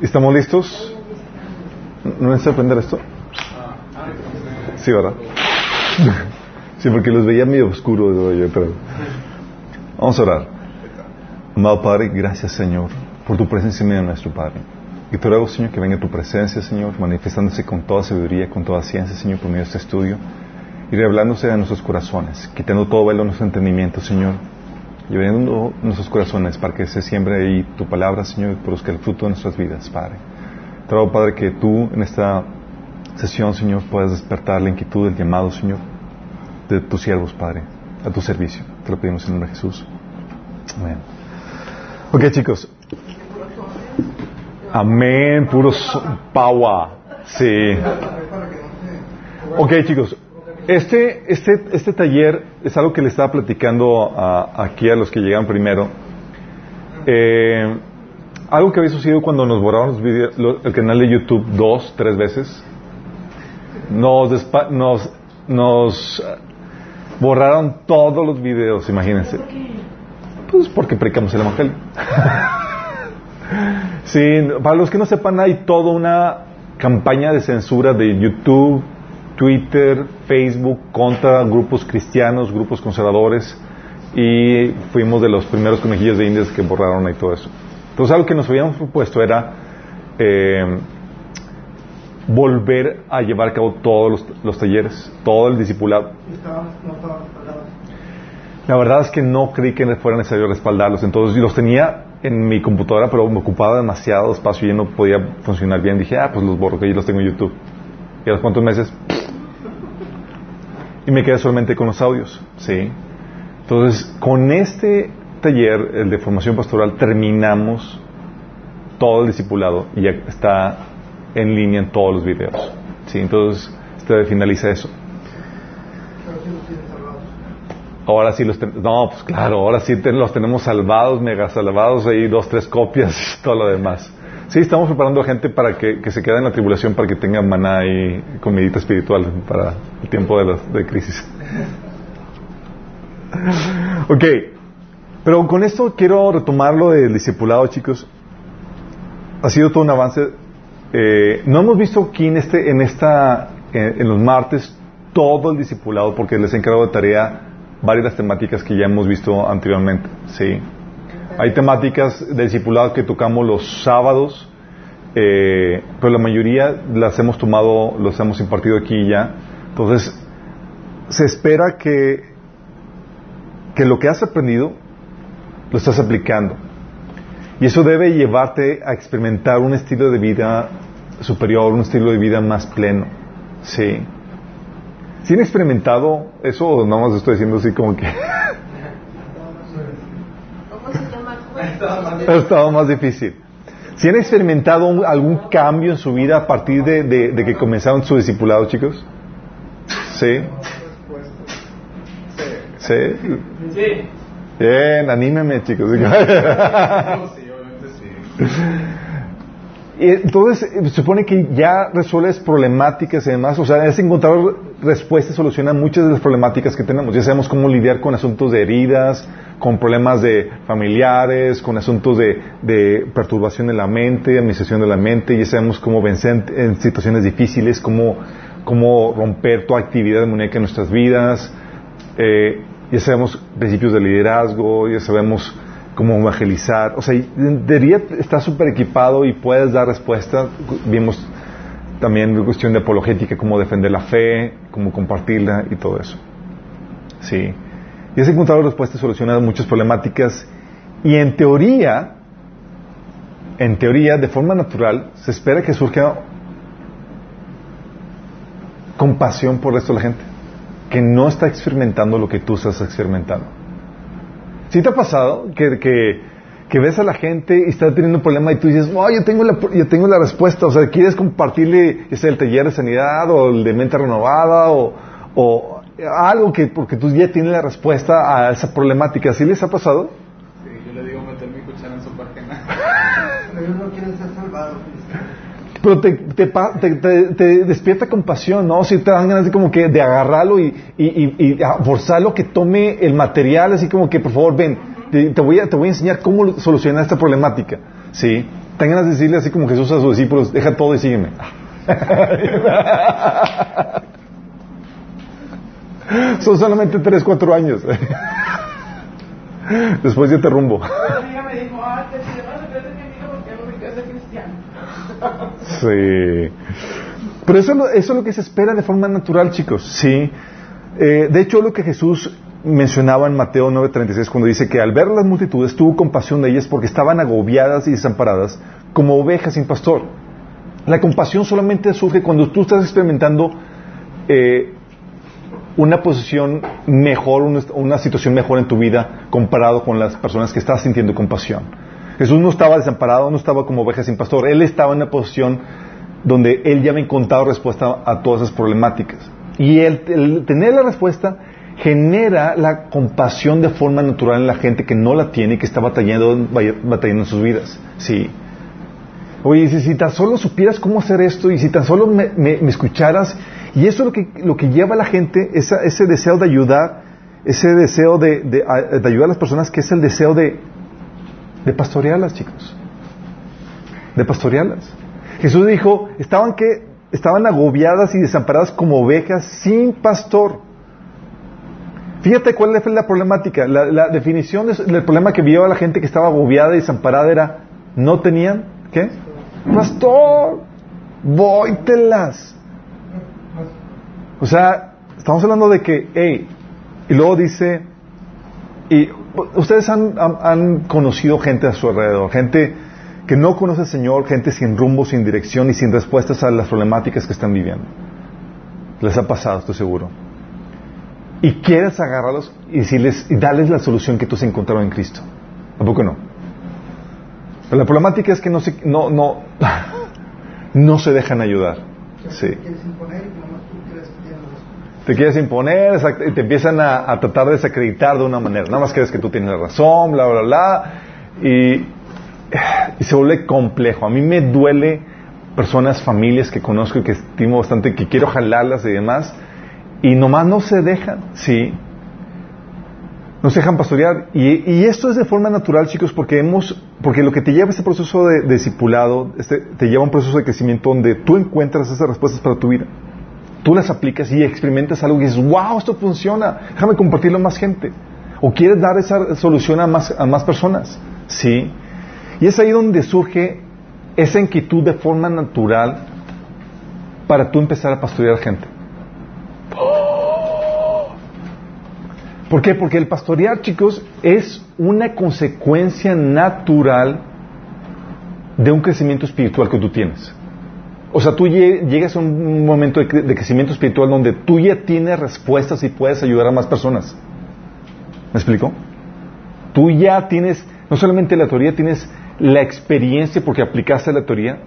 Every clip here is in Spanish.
¿Estamos listos? ¿No necesita aprender esto? Sí, ¿verdad? Sí, porque los veía medio oscuro, yo, pero... Vamos a orar. Amado Padre, gracias Señor por tu presencia en medio de nuestro Padre. Y te ruego, Señor, que venga tu presencia, Señor, manifestándose con toda sabiduría, con toda ciencia, Señor, por medio de este estudio, y revelándose a nuestros corazones, quitando todo velo a nuestro entendimiento, Señor, y abriendo nuestros corazones para que se siembre ahí tu palabra, Señor, y produzca el fruto de nuestras vidas, Padre. Te ruego, Padre, que tú en esta sesión, Señor, puedas despertar la inquietud, el llamado, Señor, de tus siervos, Padre, a tu servicio. Te lo pedimos en nombre de Jesús. Amén. Ok, chicos. Amén, puro power. Sí. Ok, chicos. Este, este, este taller es algo que le estaba platicando aquí a los que llegan primero. Eh, algo que había sucedido cuando nos borraron los videos, el canal de YouTube dos, tres veces. Nos, nos, nos borraron todos los videos, imagínense. Pues porque predicamos el Evangelio. sí, para los que no sepan, hay toda una campaña de censura de YouTube, Twitter, Facebook contra grupos cristianos, grupos conservadores y fuimos de los primeros conejillos de indias que borraron ahí todo eso. Entonces algo que nos habíamos propuesto era eh, volver a llevar a cabo todos los, talleres, todo el discipulado. La verdad es que no creí que fuera necesario respaldarlos, entonces los tenía en mi computadora, pero me ocupaba demasiado espacio y ya no podía funcionar bien. Dije, ah, pues los borro, que yo los tengo en YouTube. Y a los cuantos meses, y me quedé solamente con los audios, ¿sí? Entonces, con este taller, el de formación pastoral, terminamos todo el discipulado y ya está en línea en todos los videos. ¿sí? Entonces, usted finaliza eso. Ahora sí los tenemos, no, pues claro, ahora sí los tenemos salvados, mega salvados, ahí dos, tres copias y todo lo demás. Sí, estamos preparando a gente para que, se quede en la tribulación, para que tenga maná y comidita espiritual para el tiempo de, de crisis. ok, pero con esto quiero retomar lo del discipulado, chicos. Ha sido todo un avance. Eh, no hemos visto aquí en, este, en, esta, en los martes todo el discipulado porque les he encargado de tarea varias temáticas que ya hemos visto anteriormente. Sí. Hay temáticas de discipulado que tocamos los sábados, eh, pero la mayoría las hemos tomado, los hemos impartido aquí ya. Entonces, se espera que, que lo que has aprendido lo estás aplicando. Y eso debe llevarte a experimentar un estilo de vida superior, un estilo de vida más pleno. Sí. ¿Sí han experimentado eso o no más estoy diciendo así como que... Ha estado más difícil. ¿Si han experimentado algún cambio en su vida a partir de, que comenzaron su discipulado, chicos? ¿Sí? ¿Sí? Sí. Bien, anímeme, chicos. Y entonces se supone que ya resuelves problemáticas y demás, o sea, es encontrar respuestas, soluciona muchas de las problemáticas que tenemos. Ya sabemos cómo lidiar con asuntos de heridas, con problemas de familiares, con asuntos de, perturbación de la mente, administración de la mente, ya sabemos cómo vencer en, situaciones difíciles, cómo, cómo romper tu actividad demoníaca en nuestras vidas, eh, ya sabemos principios de liderazgo, ya sabemos cómo evangelizar, o sea, debería estar súper equipado y puedes dar respuesta. Vimos también cuestión de apologética, cómo defender la fe, cómo compartirla y todo eso. Sí. Y has encontrado respuestas solucionadas muchas problemáticas y en teoría, en teoría, de forma natural, se espera que surja compasión por el resto de la gente, que no está experimentando lo que tú estás experimentando. ¿Sí te ha pasado que, ves a la gente y está teniendo un problema y tú dices, oh, yo tengo la, yo tengo la respuesta, o sea, quieres compartirle ese el taller de sanidad o el de mente renovada o algo que porque tú ya tienes la respuesta a esa problemática. ¿Sí les ha pasado? Sí, yo le digo meter mi cuchara en su página. Pero ellos no quieren ser salvados. Pero te, te, te, despierta compasión, ¿no? Si te dan ganas de como que de agarrarlo y, y, y, y forzarlo que tome el material, así como que por favor ven, te, voy a, te voy a enseñar cómo solucionar esta problemática, ¿sí? Tengan ganas de decirle así como Jesús a sus discípulos, deja todo y sígueme. Son solamente 3, 4 años. Después yo te rumbo. Sí. Pero eso, eso es lo que se espera de forma natural, chicos. Sí. Eh, de hecho, lo que Jesús mencionaba en Mateo 9:36 cuando dice que al ver las multitudes tuvo compasión de ellas porque estaban agobiadas y desamparadas como ovejas sin pastor. La compasión solamente surge cuando tú estás experimentando eh, una posición mejor, una, situación mejor en tu vida comparado con las personas que estás sintiendo compasión. Jesús no estaba desamparado, no estaba como oveja sin pastor. Él estaba en una posición donde él ya había encontrado respuesta a todas esas problemáticas. Y el, tener la respuesta genera la compasión de forma natural en la gente que no la tiene y que está batallando, batallando en sus vidas. Sí. Oye, si, tan solo supieras cómo hacer esto y si tan solo me- me escucharas, y eso es lo que, lo que lleva a la gente, esa- ese deseo de ayudar, ese deseo de, de- de ayudar a las personas, que es el deseo de, de pastorearlas, chicos. De pastorearlas. Jesús dijo, estaban que estaban agobiadas y desamparadas como ovejas sin pastor. Fíjate cuál es la problemática. La, la definición de- del problema que vio a la gente que estaba agobiada y desamparada era, no tenían, ¿qué? Pastor, vóytelas. O sea, estamos hablando de que, hey, y luego dice, y ustedes han, han- han conocido gente a su alrededor, gente que no conoce al Señor, gente sin rumbo, sin dirección y sin respuestas a las problemáticas que están viviendo. Les ha pasado, estoy seguro. Y quieres agarrarlos y decirles y darles la solución que tú has encontrado en Cristo. ¿A poco no? Pero la problemática es que no se, no, no, no se dejan ayudar. Sí. Te quieres imponer te empiezan a, a tratar de desacreditar de una manera. Nada más crees que tú tienes razón, bla, bla, bla. Y, y se vuelve complejo. A mí me duele personas, familias que conozco y que estimo bastante, que quiero jalarlas y demás. Y nomás no se dejan, sí. No se dejan pastorear. Y, y esto es de forma natural, chicos, porque hemos, porque lo que te lleva a este proceso de, de discipulado, este, te lleva a un proceso de crecimiento donde tú encuentras esas respuestas para tu vida tú las aplicas y experimentas algo y dices, wow, esto funciona, déjame compartirlo a más gente. O quieres dar esa solución a más, a más personas. Sí. Y es ahí donde surge esa inquietud de forma natural para tú empezar a pastorear gente. ¿Por qué? Porque el pastorear, chicos, es una consecuencia natural de un crecimiento espiritual que tú tienes. O sea, tú lle- llegas a un momento de crecimiento espiritual donde tú ya tienes respuestas y puedes ayudar a más personas. ¿Me explico? Tú ya tienes, no solamente la teoría, tienes la experiencia porque aplicaste la teoría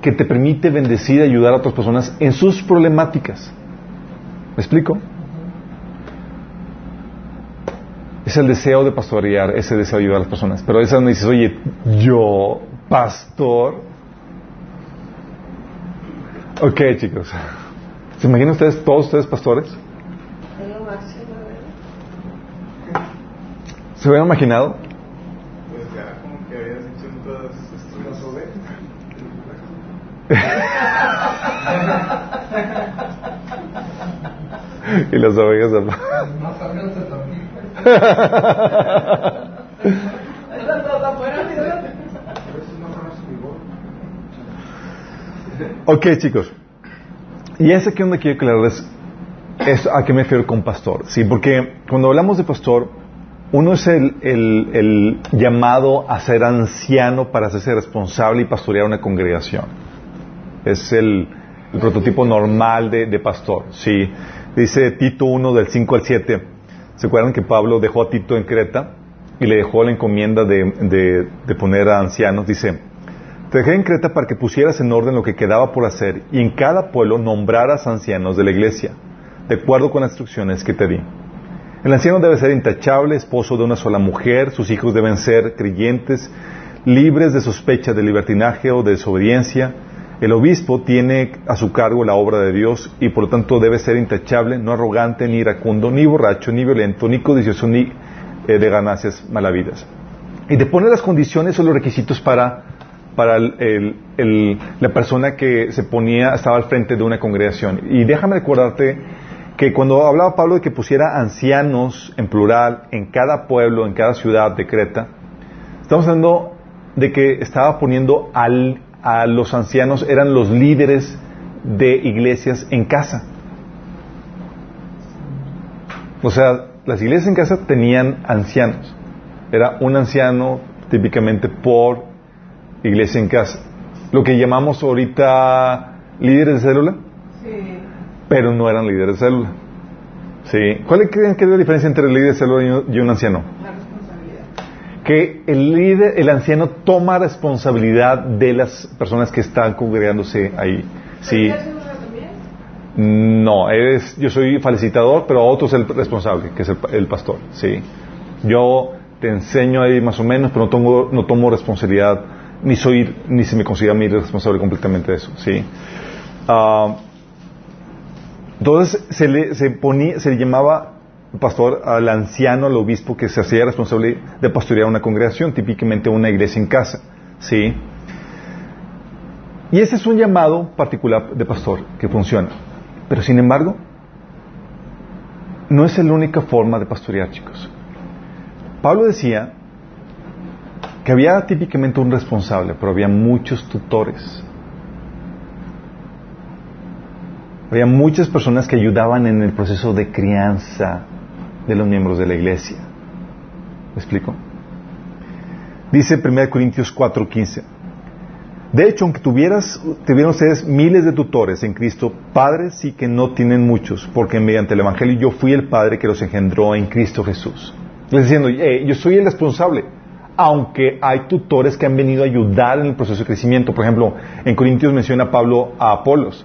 que te permite bendecir y ayudar a otras personas en sus problemáticas. ¿Me explico? Es el deseo de pastorear, ese deseo de ayudar a las personas. Pero a veces me dices, oye, yo, pastor, Ok, chicos. ¿Se imaginan ustedes, todos ustedes pastores? ¿Se hubieran imaginado? Pues ya, como que habías dicho en todas estas ovejas. y las ovejas al- No salgas de dormir. Estas dos afuera, A veces no conoces mi voz. Ok, chicos. Y ese que donde quiero aclararles es a qué me refiero con pastor. Sí, porque cuando hablamos de pastor, uno es el, llamado a ser anciano para hacerse responsable y pastorear una congregación. Es el, prototipo normal de, de pastor. Sí. Dice Tito 1 del 5 al 7. ¿Se acuerdan que Pablo dejó a Tito en Creta y le dejó la encomienda de, de- de poner a ancianos? Dice, te dejé en Creta para que pusieras en orden lo que quedaba por hacer y en cada pueblo nombraras ancianos de la iglesia, de acuerdo con las instrucciones que te di. El anciano debe ser intachable, esposo de una sola mujer, sus hijos deben ser creyentes, libres de sospecha de libertinaje o de desobediencia. El obispo tiene a su cargo la obra de Dios y por lo tanto debe ser intachable, no arrogante, ni iracundo, ni borracho, ni violento, ni codicioso, ni eh, de ganancias malavidas. Y te pone las condiciones o los requisitos para para el- el- la persona que se ponía, estaba al frente de una congregación. Y déjame recordarte que cuando hablaba Pablo de que pusiera ancianos en plural en cada pueblo, en cada ciudad de Creta, estamos hablando de que estaba poniendo al- a los ancianos, eran los líderes de iglesias en casa. O sea, las iglesias en casa tenían ancianos. Era un anciano típicamente por iglesia en casa. Lo que llamamos ahorita líderes de célula, Sí. pero no eran líderes de célula. ¿Sí? ¿Cuál creen que es la diferencia entre el líder de célula y un- anciano? La responsabilidad. Que el líder, el anciano toma responsabilidad de las personas que están congregándose ahí. Sí. No, eres, yo soy felicitador, pero otro es el responsable, que es el, el pastor. Sí. Yo te enseño ahí más o menos, pero no tomo, no tomo responsabilidad, ni soy, ni se me considera mí responsable completamente de eso. Sí. Ah, entonces se le, se ponía, se le llamaba pastor al anciano, al obispo que se hacía responsable de pastorear una congregación, típicamente una iglesia en casa. Sí. Y ese es un llamado particular de pastor que funciona. Pero sin embargo, no es la única forma de pastorear, chicos. Pablo decía que había típicamente un responsable, pero había muchos tutores. Había muchas personas que ayudaban en el proceso de crianza de los miembros de la iglesia. ¿Me explico? Dice 1 Corintios 4:15. De hecho, aunque tuvieras, tuvieran ustedes miles de tutores en Cristo, padres sí que no tienen muchos, porque mediante el Evangelio yo fui el padre que los engendró en Cristo Jesús. Les diciendo, "Eh, yo soy el responsable, aunque hay tutores que han venido a ayudar en el proceso de crecimiento. Por ejemplo, en Corintios menciona Pablo a Apolos.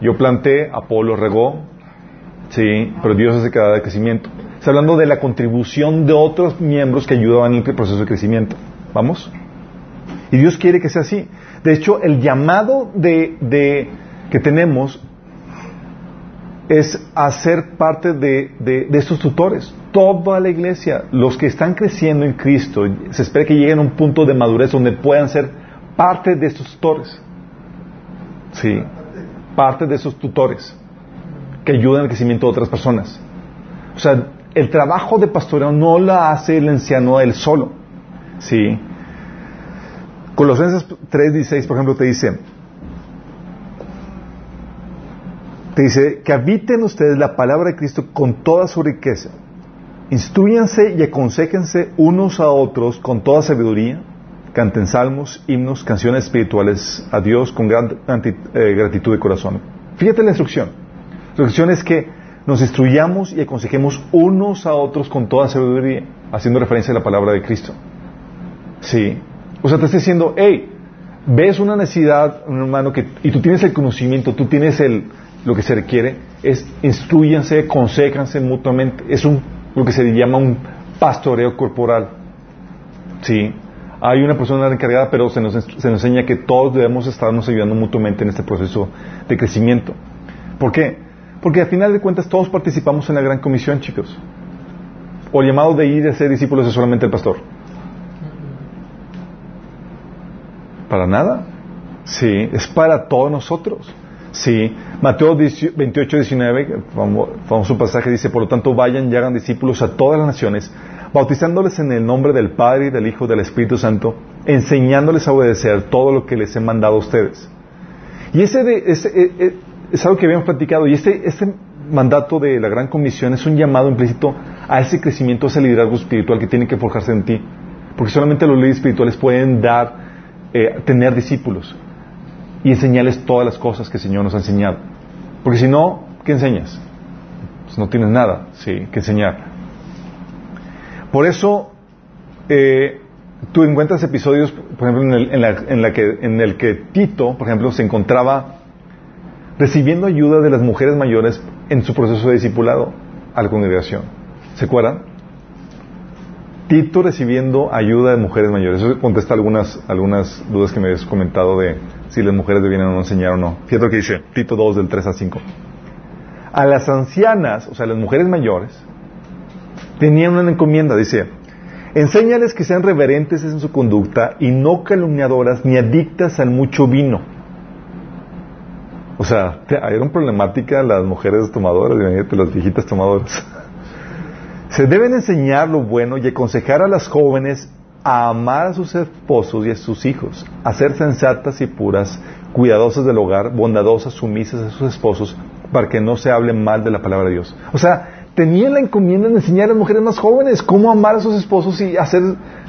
Yo planté, Apolo regó, sí, pero Dios hace cada de crecimiento. Está hablando de la contribución de otros miembros que ayudaban en el proceso de crecimiento. ¿Vamos? Y Dios quiere que sea así. De hecho, el llamado de, de- que tenemos es hacer parte de, de, de estos tutores. Toda la iglesia, los que están creciendo en Cristo, se espera que lleguen a un punto de madurez donde puedan ser parte de estos tutores. Sí, parte de esos tutores que ayudan al crecimiento de otras personas. O sea, el trabajo de pastoreo no lo hace el anciano él solo. Sí. Colosenses 3:16, por ejemplo, te dice, te dice que habiten ustedes la palabra de Cristo con toda su riqueza. Instruyanse y aconsejense unos a otros con toda sabiduría. Canten salmos, himnos, canciones espirituales a Dios con gran anti- eh, gratitud de corazón. Fíjate la instrucción. La instrucción es que nos instruyamos y aconsejemos unos a otros con toda sabiduría, haciendo referencia a la palabra de Cristo. Sí. O sea, te está diciendo, hey, ves una necesidad, hermano, que, y tú tienes el conocimiento, tú tienes el, lo que se requiere, es instruyanse, aconsejanse mutuamente. Es un, lo que se llama un pastoreo corporal. Sí. Hay una persona encargada, pero se nos, se nos enseña que todos debemos estarnos ayudando mutuamente en este proceso de crecimiento. ¿Por qué? Porque al final de cuentas todos participamos en la gran comisión, chicos. O el llamado de ir a ser discípulos es solamente el pastor. Para nada. Sí, es para todos nosotros. Sí. Mateo 18, 28, 19, famo- famoso pasaje, dice, por lo tanto vayan y hagan discípulos a todas las naciones, bautizándoles en el nombre del Padre y del Hijo y del Espíritu Santo, enseñándoles a obedecer todo lo que les he mandado a ustedes. Y ese, de- ese, eh, eh, es algo que habíamos platicado, y este, este mandato de la Gran Comisión es un llamado implícito a ese crecimiento, a ese liderazgo espiritual que tiene que forjarse en ti. Porque solamente los líderes espirituales pueden dar, eh, tener discípulos y enseñarles todas las cosas que el Señor nos ha enseñado. Porque si no, ¿qué enseñas? Pues no tienes nada, sí, que enseñar. Por eso, eh, tú encuentras episodios, por ejemplo, en el, en, la, en la que, en el que Tito, por ejemplo, se encontraba recibiendo ayuda de las mujeres mayores en su proceso de discipulado a la congregación. ¿Se acuerdan? Tito recibiendo ayuda de mujeres mayores. Eso contesta algunas, algunas dudas que me habías comentado de si las mujeres debían o no enseñar o no. Fíjate lo que dice Tito 2 del 3 al 5. A las ancianas, o sea, las mujeres mayores, tenían una encomienda, dice, Enséñales que sean reverentes en su conducta y no calumniadoras ni adictas al mucho vino. O sea, hay una problemática las mujeres tomadoras, las viejitas tomadoras. Se deben enseñar lo bueno y aconsejar a las jóvenes a amar a sus esposos y a sus hijos, a ser sensatas y puras, cuidadosas del hogar, bondadosas, sumisas a sus esposos, para que no se hable mal de la palabra de Dios. O sea, tenían la encomienda de enseñar a las mujeres más jóvenes cómo amar a sus esposos y hacer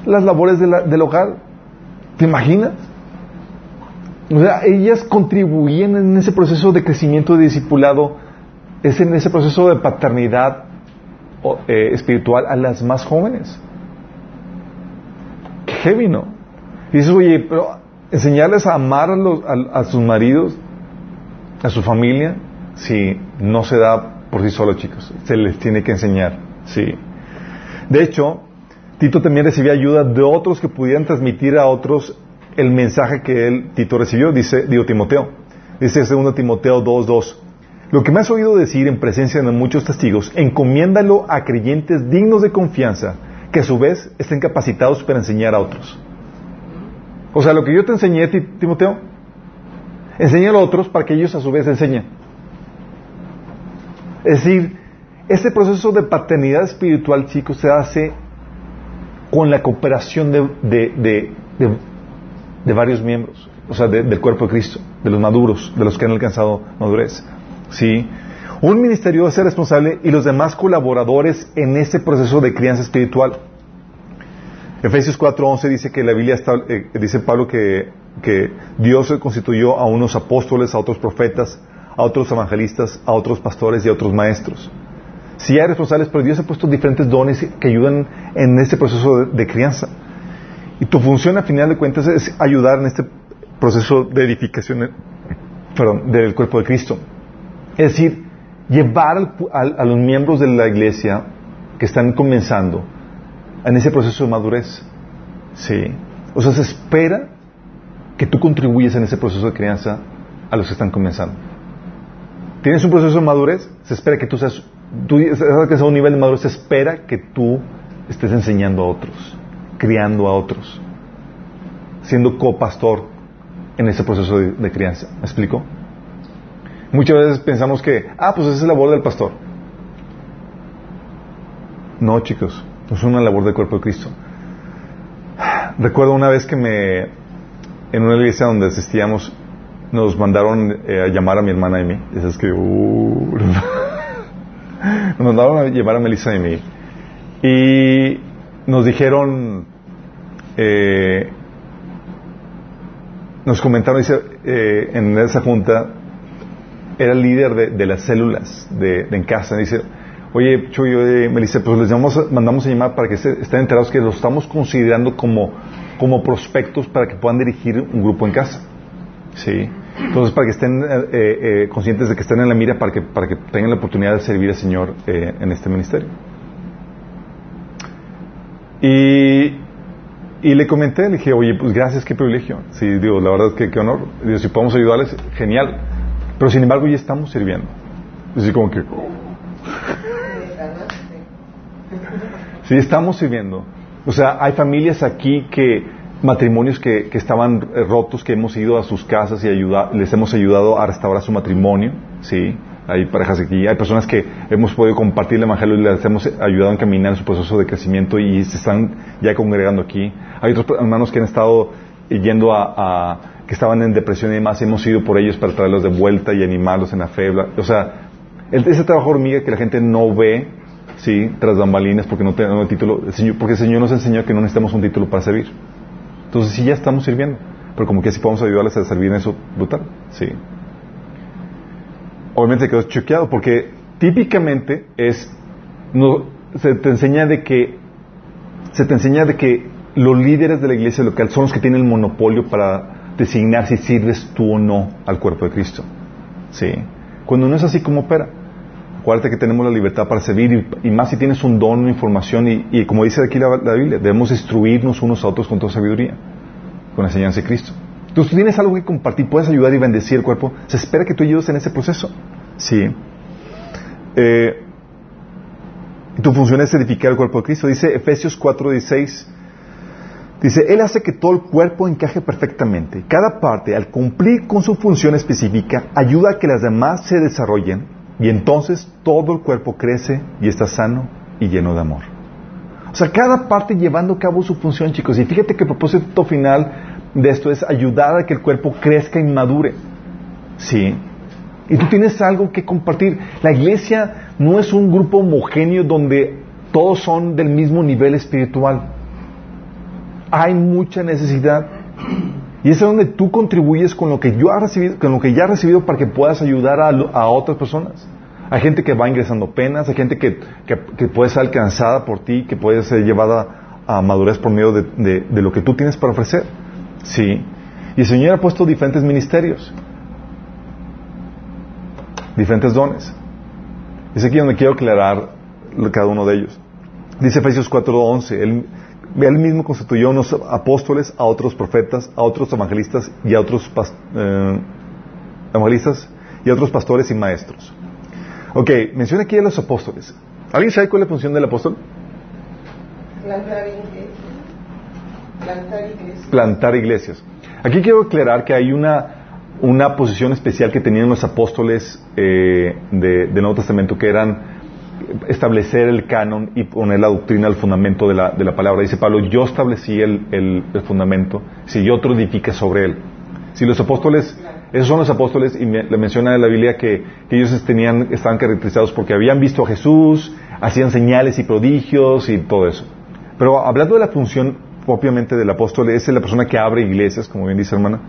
las labores del hogar. ¿Te imaginas? O sea, ellas contribuían en ese proceso de crecimiento de discipulado, es en ese proceso de paternidad eh, espiritual a las más jóvenes. Heavy, ¿no? Dices, oye, pero enseñarles a amar a, sus maridos, a su familia, si no se da por sí solo, chicos. Se les tiene que enseñar. Sí. De hecho, Tito también recibía ayuda de otros que pudieran transmitir a otros el mensaje que él, Tito, recibió, dice, digo Timoteo. Dice 2 Timoteo 2.2. Lo que me has oído decir en presencia de muchos testigos, encomiéndalo a creyentes dignos de confianza, que a su vez estén capacitados para enseñar a otros. O sea, lo que yo te enseñé, Timoteo, enséñalo a otros para que ellos a su vez enseñen. Es decir, este proceso de paternidad espiritual, chicos, se hace con la cooperación de, varios miembros, o sea, del cuerpo de Cristo, de los maduros, de los que han alcanzado madurez. ¿Sí? Un ministerio debe ser responsable y los demás colaboradores en ese proceso de crianza espiritual. Efesios 4:11 dice que la Biblia eh, dice Pablo que, Dios constituyó a unos apóstoles, a otros profetas, a otros evangelistas, a otros pastores y a otros maestros. Si hay responsables, pero Dios ha puesto diferentes dones que ayudan en este proceso de, crianza. Y tu función, a final de cuentas, es ayudar en este proceso de edificación del cuerpo de Cristo. Es decir, llevar a los miembros de la iglesia que están comenzando en ese proceso de madurez. Sí. O sea, se espera que tú contribuyes en ese proceso de crianza a los que están comenzando. ¿Tienes un proceso de madurez? Se espera que tú seas, tú que a un nivel de madurez, se espera que tú estés enseñando a otros, criando a otros, siendo copastor en ese proceso de, crianza. ¿Me explico? Muchas veces pensamos que, ah, pues esa es la labor del pastor. No, chicos, es una labor del cuerpo de Cristo. Recuerdo una vez que me, en una iglesia donde asistíamos, nos mandaron eh, a llamar a mi hermana y mí. es que, nos mandaron a llamar a Melissa y mí. Y nos dijeron, eh, nos comentaron, dice, eh, en esa junta, era el líder de, las células de, en casa. Dice, oye, Chuyo, Melissa, pues les llamamos, mandamos a llamar para que estén enterados que los estamos considerando como, como prospectos para que puedan dirigir un grupo en casa. Sí. Entonces, para que estén eh, eh, conscientes de que estén en la mira, para que, para que tengan la oportunidad de servir al Señor eh, en este ministerio. Y, y, le comenté, le dije, oye, pues gracias, qué privilegio. Sí, digo, la verdad, que qué honor. Digo, si podemos ayudarles, genial. Pero sin embargo, ya estamos sirviendo. Así como que... Sí, estamos sirviendo. O sea, hay familias aquí que matrimonios que, que, estaban eh, rotos, que hemos ido a sus casas y les hemos ayudado a restaurar su matrimonio, ¿sí? Hay parejas aquí, hay personas que hemos podido compartir el Evangelio y les hemos ayudado a caminar en su proceso de crecimiento y se están ya congregando aquí. Hay otros hermanos que han estado yendo a, estaban en depresión y demás, hemos ido por ellos para traerlos de vuelta y animarlos en la fe. O sea, ese trabajo hormiga que la gente no ve, sí, tras bambalinas porque no tenemos el título, porque el Señor nos enseñó que no necesitamos un título para servir. Entonces sí ya estamos sirviendo, pero como que si podemos ayudarles a servir en eso, brutal, sí. Obviamente quedó choqueado porque típicamente es, se te enseña de que, se te enseña de que los líderes de la iglesia local son los que tienen el monopolio para designar si sirves tú o no al cuerpo de Cristo. Sí. Cuando no es así como opera. Acuérdate que tenemos la libertad para servir y, más si tienes un don, una información y, como dice aquí la, Biblia, debemos instruirnos unos a otros con toda sabiduría, con la enseñanza de Cristo. Entonces tú tienes algo que compartir, puedes ayudar y bendecir el cuerpo, se espera que tú ayudes en ese proceso. Sí. Eh, Tu función es edificar el cuerpo de Cristo. Dice Efesios 4:16. Dice, Él hace que todo el cuerpo encaje perfectamente. Cada parte, al cumplir con su función específica, ayuda a que las demás se desarrollen y entonces todo el cuerpo crece y está sano y lleno de amor. O sea, cada parte llevando a cabo su función, chicos. Y fíjate que el propósito final de esto es ayudar a que el cuerpo crezca y madure. Sí. Y tú tienes algo que compartir. La iglesia no es un grupo homogéneo donde todos son del mismo nivel espiritual hay mucha necesidad. Y es donde tú contribuyes con lo que yo ha recibido, con lo que ya has recibido para que puedas ayudar a, otras personas. Hay gente que va ingresando penas, hay gente que, puede ser alcanzada por ti, que puede ser llevada a madurez por medio de, de lo que tú tienes para ofrecer. Sí. Y el Señor ha puesto diferentes ministerios, diferentes dones. Es aquí donde quiero aclarar cada uno de ellos. Dice Efesios 4:11, Él él mismo constituyó unos apóstoles, a otros profetas, a otros evangelistas y a otros eh, evangelistas y a otros pastores y maestros. Ok, menciona aquí a los apóstoles. ¿Alguien sabe cuál es la función del apóstol? Plantar iglesias. Plantar iglesias. Plantar iglesias. Aquí quiero aclarar que hay una, una posición especial que tenían los apóstoles eh, de, del Nuevo Testamento que eran establecer el canon y poner la doctrina al fundamento de la, de la palabra. Dice Pablo, yo establecí el, el, fundamento, si yo otro edifique sobre él. Si los apóstoles, esos son los apóstoles, y le menciona en la Biblia que, ellos tenían, estaban caracterizados porque habían visto a Jesús, hacían señales y prodigios y todo eso. Pero hablando de la función propiamente del apóstol, es la persona que abre iglesias, como bien dice hermana,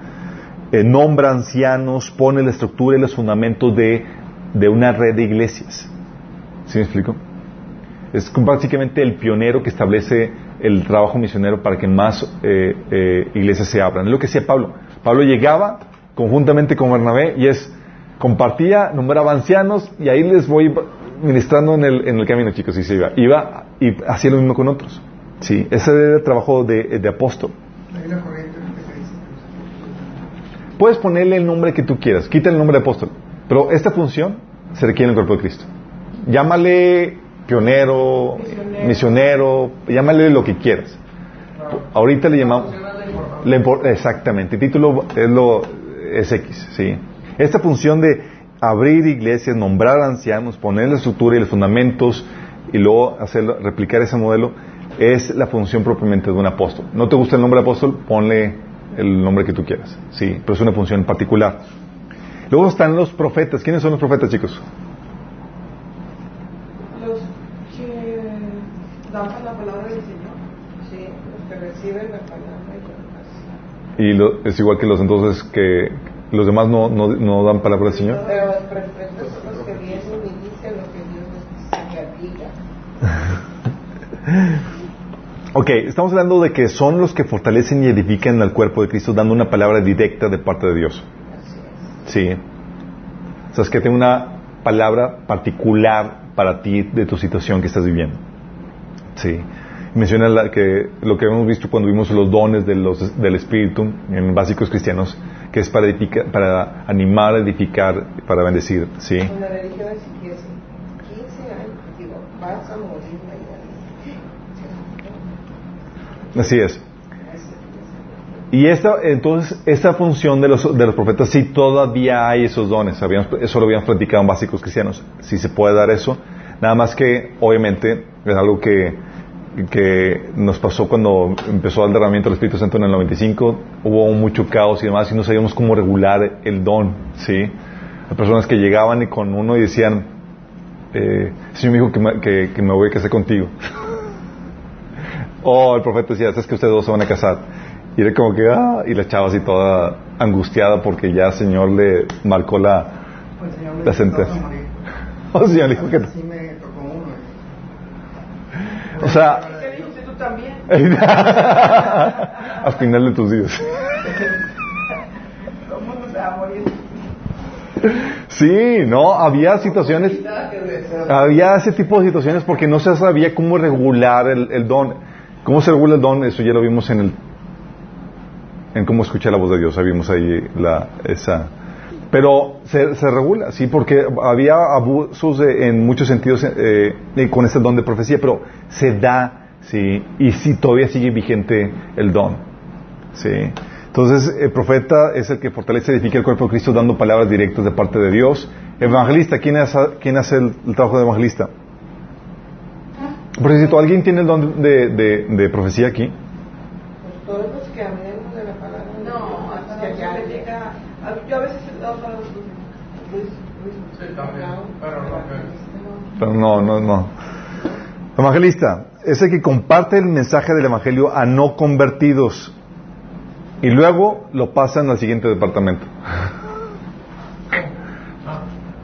eh, nombra ancianos, pone la estructura y los fundamentos de, de una red de iglesias. ¿Sí me explico? Es básicamente el pionero que establece el trabajo misionero para que más eh, eh, iglesias se abran. Es lo que decía Pablo. Pablo llegaba conjuntamente con Bernabé y es, compartía, nombraba ancianos y ahí les voy ministrando en el, en el camino, chicos, y se iba. Iba y hacía lo mismo con otros. Sí, ese era el trabajo de, de apóstol. Puedes ponerle el nombre que tú quieras, quita el nombre de apóstol, pero esta función se requiere en el cuerpo de Cristo llámale pionero, misionero, llámale lo que quieras. Ahorita le llamamos... exactamente, el título es, lo, es X, ¿sí? Esta función de abrir iglesias, nombrar ancianos, poner la estructura y los fundamentos y luego hacer, replicar ese modelo, es la función propiamente de un apóstol. ¿No te gusta el nombre de apóstol? Ponle el nombre que tú quieras, ¿sí? Pero es una función particular. Luego están los profetas. ¿Quiénes son los profetas, chicos? Dan la palabra del Señor. Sí, los que reciben la palabra y Y lo, es igual que los entonces que los demás no, no, no dan palabra del Señor. Pero los perfectos son los que vienen y dicen lo que Dios les dice que. Ok, estamos hablando de que son los que fortalecen y edifican al cuerpo de Cristo dando una palabra directa de parte de Dios. Sí. O sea, es que tiene una palabra particular para ti de tu situación que estás viviendo. Sí. Menciona la, que lo que hemos visto cuando vimos los dones de los, del Espíritu en básicos cristianos, que es para, edificar, para animar, edificar, para bendecir. Sí. En la religión es 15 años, digo, vas a morir Así es. Y esta, entonces, esta función de los, de los profetas, sí todavía hay esos dones. eso lo habíamos platicado en básicos cristianos. Sí se puede dar eso. Nada más que, obviamente, es algo que, que nos pasó cuando empezó el derramamiento del Espíritu Santo en el 95. Hubo mucho caos y demás y no sabíamos cómo regular el don, ¿sí? Hay personas que llegaban y con uno y decían, eh, Señor me dijo que me, que, me voy a casar contigo. o oh, el profeta decía, es que ustedes dos se van a casar. Y era como que, ah, y la chava así toda angustiada porque ya el Señor le marcó la, pues la sentencia. O el Señor dijo que... O sea, tú también? al final de tus días. Sí, no, había situaciones, había ese tipo de situaciones porque no se sabía cómo regular el, don. ¿Cómo se regula el don? Eso ya lo vimos en el, en cómo escuchar la voz de Dios, vimos ahí la, esa. Pero se, se regula, sí, porque había abusos de- en muchos sentidos eh, eh, con este don de profecía, pero se da, sí, y sí todavía sigue vigente el don, sí. Entonces, el profeta es el que fortalece y edifica el cuerpo de Cristo dando palabras directas de parte de Dios. Evangelista, ¿quién hace, quién hace el, el trabajo de evangelista? Por cierto, ¿alguien tiene el don de, de- de profecía aquí? Pues todos los que hablemos de la palabra de No, Dios, hasta que no ya se le llega. a- Yo a veces he dado para los Luis, Luis, Sí, también, pero no que- Pero no, no, no. Evangelista es el que comparte el mensaje del Evangelio a no convertidos y luego lo pasan al siguiente departamento.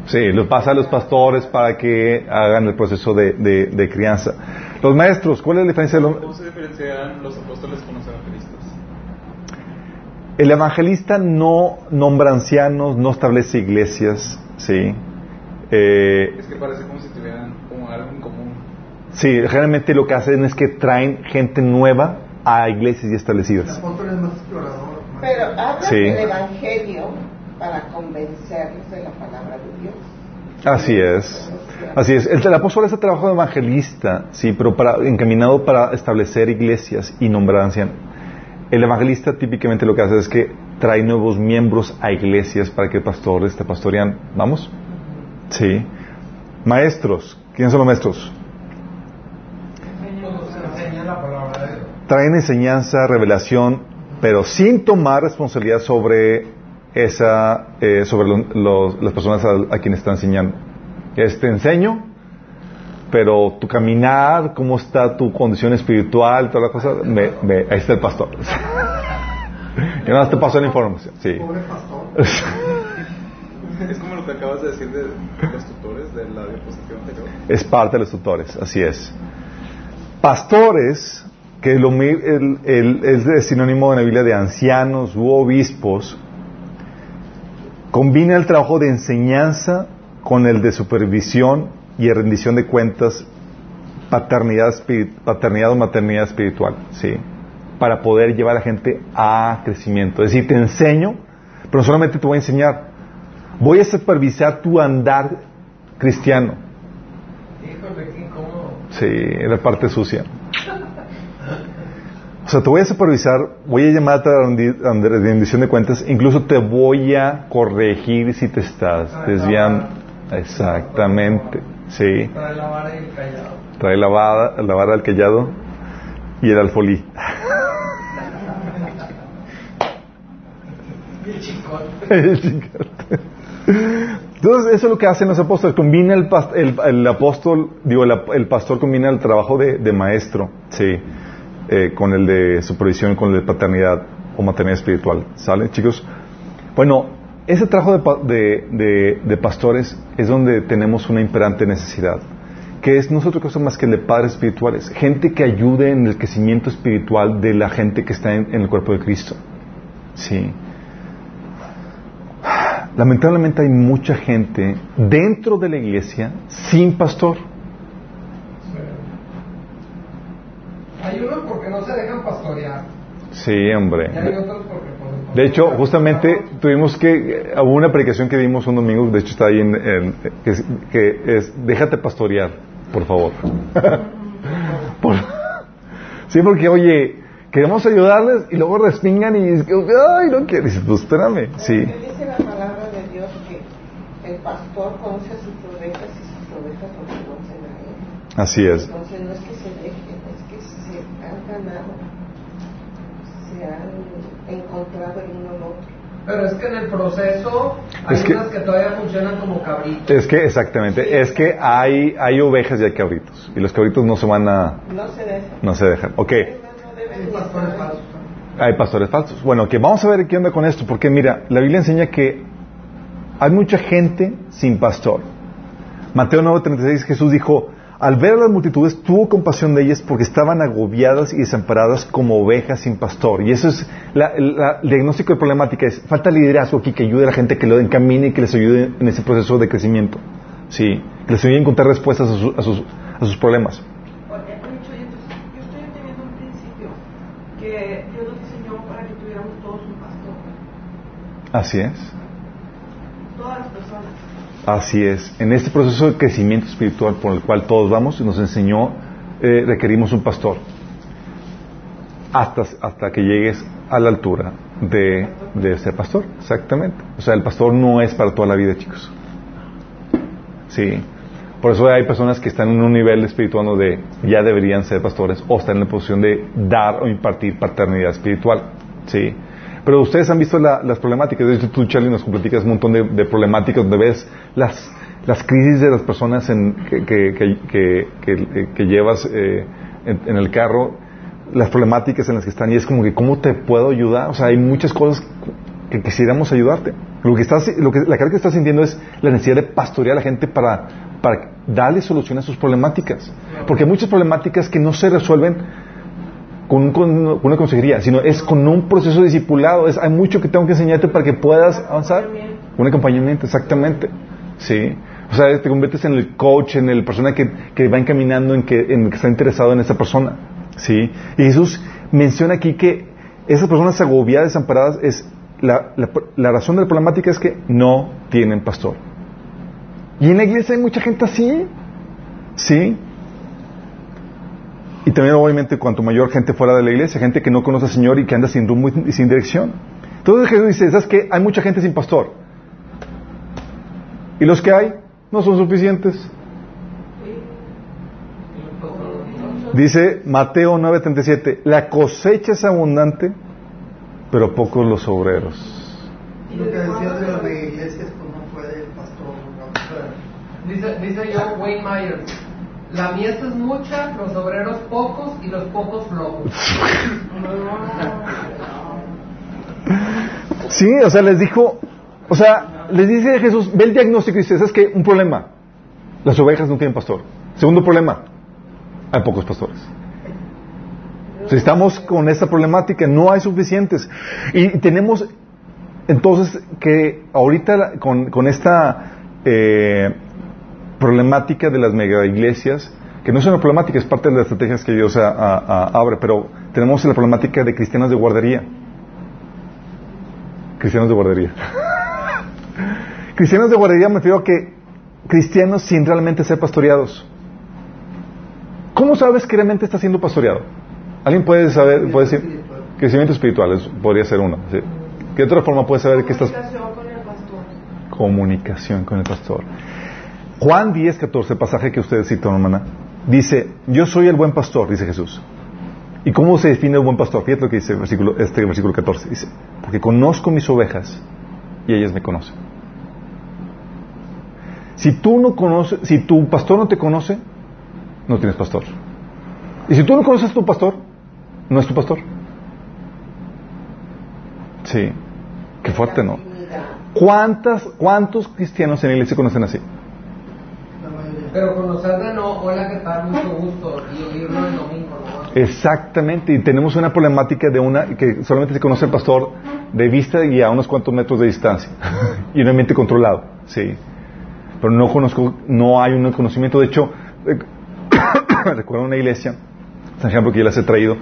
Sí, lo pasa a los pastores para que hagan el proceso de, de- de crianza. Los maestros, ¿cuál es la diferencia de los ¿Cómo se diferencian los apóstoles con los evangelistas? El evangelista no nombra ancianos, no establece iglesias, ¿sí? Eh, Es que parece como si tuvieran como algo en común. sí, generalmente lo que hacen es que traen gente nueva a iglesias ya El establecidas. apóstol es más explorador. más- Pero habla Sí. del Evangelio para convencerlos de la palabra de Dios. Así es. Así es. El, el apóstol es el trabajo de evangelista, sí, pero para, encaminado para establecer iglesias y nombrar ancianos. El evangelista típicamente lo que hace es que trae nuevos miembros a iglesias para que el pastor esté pastoreando. ¿Vamos? Sí. Maestros. ¿Quiénes son los maestros? Traen enseñanza, revelación, pero sin tomar responsabilidad sobre esa, eh, sobre lo- los- las personas a, quienes están enseñando. Es, te enseño, pero tu caminar, cómo está tu condición espiritual, toda la cosa, me- me- ahí está el pastor. Yo nada más te paso la información. Sí. Pobre pastor. Es como lo que acabas de decir de los tutores de la diapositiva anterior. Es parte de los tutores, así es. Pastores, que lo el- el- es de sinónimo en la Biblia de ancianos u obispos, combina el trabajo de enseñanza con el de supervisión y rendición de cuentas, paternidad, paternidad o maternidad espiritual, ¿sí? Para poder llevar a la gente a crecimiento. Es decir, te enseño, pero solamente te voy a enseñar, voy a supervisar tu andar cristiano. Sí, la parte sucia. O sea, te voy a supervisar, voy a llamar a la rendi- a la rendición de cuentas, incluso te voy a corregir si te estás desviando. Exactamente, sí. Para la vara y el callado. Trae la vara, la vara callado y el alfolí. El. Entonces, eso es lo que hacen los apóstoles. Combina el, pas- el, el apóstol, digo, el, el pastor combina el trabajo de, de maestro, sí, eh, con el de supervisión, con el de paternidad o maternidad espiritual. ¿Sale, chicos? Bueno, ese trabajo de, de, de- pastores es donde tenemos una imperante necesidad, que es no es otra cosa más que el de padres espirituales, gente que ayude en el crecimiento espiritual de la gente que está en, en el cuerpo de Cristo. Sí. Lamentablemente hay mucha gente dentro de la iglesia sin pastor. Hay porque no se dejan pastorear. Sí, hombre. De hecho, justamente tuvimos que, hubo una predicación que dimos un domingo, de hecho está ahí en, en- que, es, que es, déjate pastorear, por favor. Por- sí, porque oye, queremos ayudarles y luego respingan y ay, no quiero. Dices, pues espérame, sí. Dice la palabra de Dios que el pastor conoce sus ovejas y sus ovejas lo conocen a él. Así es. Entonces no es que se dejen, es que se han ganado, se han encontrado el uno al otro. Pero es que en el proceso hay Es que- unas que todavía funcionan como cabritos. Es que, exactamente, es que hay, hay ovejas y hay cabritos. Y los cabritos no se van a, No se dejan. no se dejan. Ok. Hay pastores falsos. Hay pastores falsos. Bueno, que vamos a ver qué onda con esto, porque mira, la Biblia enseña que hay mucha gente sin pastor. Mateo 9:36 Jesús dijo, al ver a las multitudes tuvo compasión de ellas porque estaban agobiadas y desamparadas como ovejas sin pastor. Y eso es la- la- el diagnóstico de problemática, es falta liderazgo aquí que ayude a la gente, que lo encamine y que les ayude en ese proceso de crecimiento. Sí, que les ayude a encontrar respuestas a, sus- a sus, a sus problemas. Porque, Lucho, y entonces, yo estoy entendiendo un principio que Dios nos diseñó para que tuviéramos todos un pastor. Así es. Así es. En este proceso de crecimiento espiritual por el cual todos vamos, nos enseñó, eh, requerimos un pastor. Hasta, hasta que llegues a la altura de, de ser pastor, exactamente. O sea, el pastor no es para toda la vida, chicos. Sí. Por eso hay personas que están en un nivel espiritual donde ya deberían ser pastores o están en la posición de dar o impartir paternidad espiritual. Sí. Pero ustedes han visto la- las problemáticas. De hecho, tú, Charlie, nos platicas un montón de, problemáticas donde ves las, las crisis de las personas en, que, que, que, que- llevas eh, en, en el carro, las problemáticas en las que están. Y es como que, ¿cómo te puedo ayudar? O sea, hay muchas cosas que quisiéramos ayudarte. Lo que, estás, lo que la carga que estás sintiendo es la necesidad de pastorear a la gente para, para darle solución a sus problemáticas. Porque hay muchas problemáticas que no se resuelven con, con una consejería, sino es con un proceso discipulado. Es, hay mucho que tengo que enseñarte para que puedas avanzar. Un acompañamiento, exactamente. Sí. O sea, te conviertes en el coach, en el persona que, que va encaminando, en que, en que está interesado en esa persona. Sí. Y Jesús menciona aquí que esas personas agobiadas, desamparadas, es la, la, la razón de la problemática es que no tienen pastor. Y en la iglesia hay mucha gente así. Sí. Y también, obviamente, cuanto mayor gente fuera de la iglesia, gente que no conoce al Señor y que anda sin rumbo y sin dirección. Entonces Jesús dice, ¿sabes qué? Hay mucha gente sin pastor. Y los que hay no son suficientes. Dice Mateo 9:37, la cosecha es abundante, pero pocos los obreros. Lo que decía de iglesias, pues fue del pastor. Dice, dice yo, Wayne Myers, la mies es mucha, los obreros pocos y los pocos flojos. Sí, o sea, les dijo, o sea, les dice Jesús, ve el diagnóstico y dice, ¿sabes qué? Un problema. Las ovejas no tienen pastor. Segundo problema, hay pocos pastores. Si estamos con esta problemática, no hay suficientes. Y tenemos entonces que ahorita con, con esta eh, problemática de las mega iglesias, que no es una problemática, es parte de las estrategias que Dios a- a- a- abre, pero tenemos la problemática de cristianos de guardería. Cristianos de guardería. cristianos de guardería me refiero a que cristianos sin realmente ser pastoreados. ¿Cómo sabes que realmente está siendo pastoreado? ¿Alguien puede saber, puede decir? Crecimiento espiritual, es- podría ser uno. ¿sí? ¿Qué otra forma puedes saber que estás Comunicación con el pastor. comunicación con el pastor? Juan 10, 14, pasaje que ustedes citan, hermana, dice, yo soy el buen pastor, dice Jesús. ¿Y cómo se define el buen pastor? Fíjate lo que dice el versículo, este versículo 14. Dice, porque conozco mis ovejas y ellas me conocen. Si tú no conoces, si tu pastor no te conoce, no tienes pastor. Y si tú no conoces a tu pastor, no es tu pastor. Sí. Qué fuerte, ¿no? ¿Cuántas, ¿Cuántos cristianos en la iglesia conocen así? Pero no, hola, ¿qué tal? Mucho gusto. Y oírlo el domingo, ¿no? Exactamente, y tenemos una problemática de una que solamente se conoce el pastor de vista y a unos cuantos metros de distancia y un ambiente controlado, sí. Pero no conozco, no hay un conocimiento. De hecho, eh, recuerdo una iglesia, es un ejemplo que ya les he traído,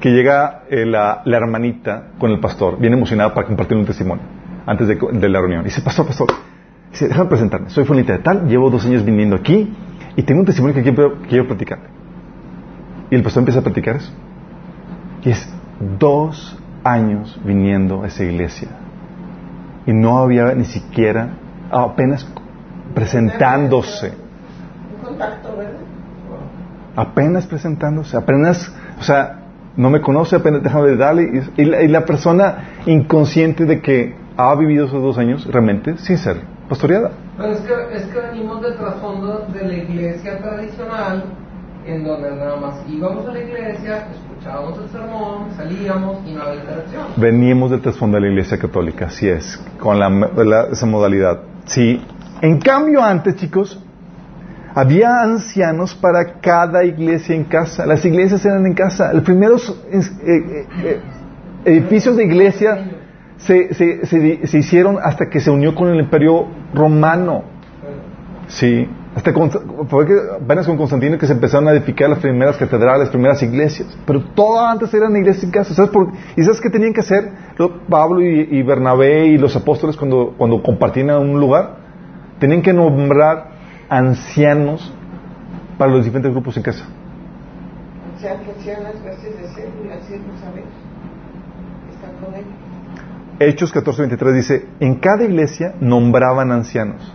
que llega eh, la, la hermanita con el pastor, bien emocionada para compartir un testimonio antes de, de la reunión. Y dice, pastor, pastor, dice, déjame presentarme, soy Fulanita de tal, llevo dos años viniendo aquí y tengo un testimonio que quiero, quiero platicar. Y el pastor empieza a platicar eso. Y es dos años viniendo a esa iglesia. Y no había ni siquiera, apenas presentándose. Un contacto, ¿verdad? Apenas presentándose. Apenas, o sea, no me conoce, apenas déjame de darle. Y, y la, y la persona inconsciente de que ha vivido esos dos años realmente sin ser pastoreada. Pero es que, es que venimos del trasfondo de la iglesia tradicional, en donde nada más íbamos a la iglesia, escuchábamos el sermón, salíamos y no había interacción. Veníamos del trasfondo de la iglesia católica, así es, con la, la- esa modalidad. Sí. En cambio, antes, chicos, había ancianos para cada iglesia en casa. Las iglesias eran en casa. Los primeros eh, eh, eh, edificios de iglesia se, se- se se hicieron hasta que se unió con el imperio romano. Sí. Hasta con, fue que apenas con Constantino que se empezaron a edificar las primeras catedrales, las primeras iglesias. Pero todo antes eran iglesias en casa. ¿Sabes por, ¿Y sabes qué tenían que hacer lo- Pablo y, Bernabé y los apóstoles cuando, cuando compartían en un lugar? Tenían que nombrar ancianos para los diferentes grupos en casa. O no saber. Están con él. Hechos 14:23 dice, en cada iglesia nombraban ancianos.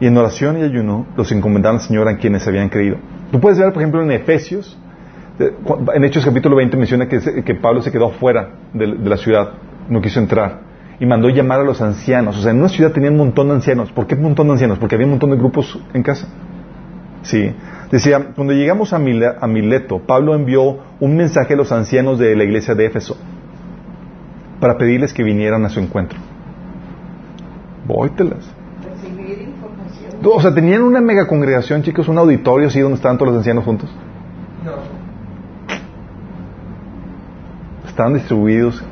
Y en oración y ayuno los encomendaban al Señor a quienes habían creído. Tú puedes ver, por ejemplo, en Efesios, eh, en Hechos capítulo 20 menciona que, Pablo se quedó fuera de, de la ciudad, no quiso entrar. Y mandó llamar a los ancianos. O sea, en una ciudad tenían un montón de ancianos. ¿Por qué un montón de ancianos? Porque había un montón de grupos en casa. Sí. Decía, cuando llegamos a Mileto, Pablo envió un mensaje a los ancianos de la iglesia de Éfeso para pedirles que vinieran a su encuentro. Vóytelas. Recibir información. O sea, tenían una mega congregación, chicos, un auditorio así donde estaban todos los ancianos juntos. No. Estaban distribuidos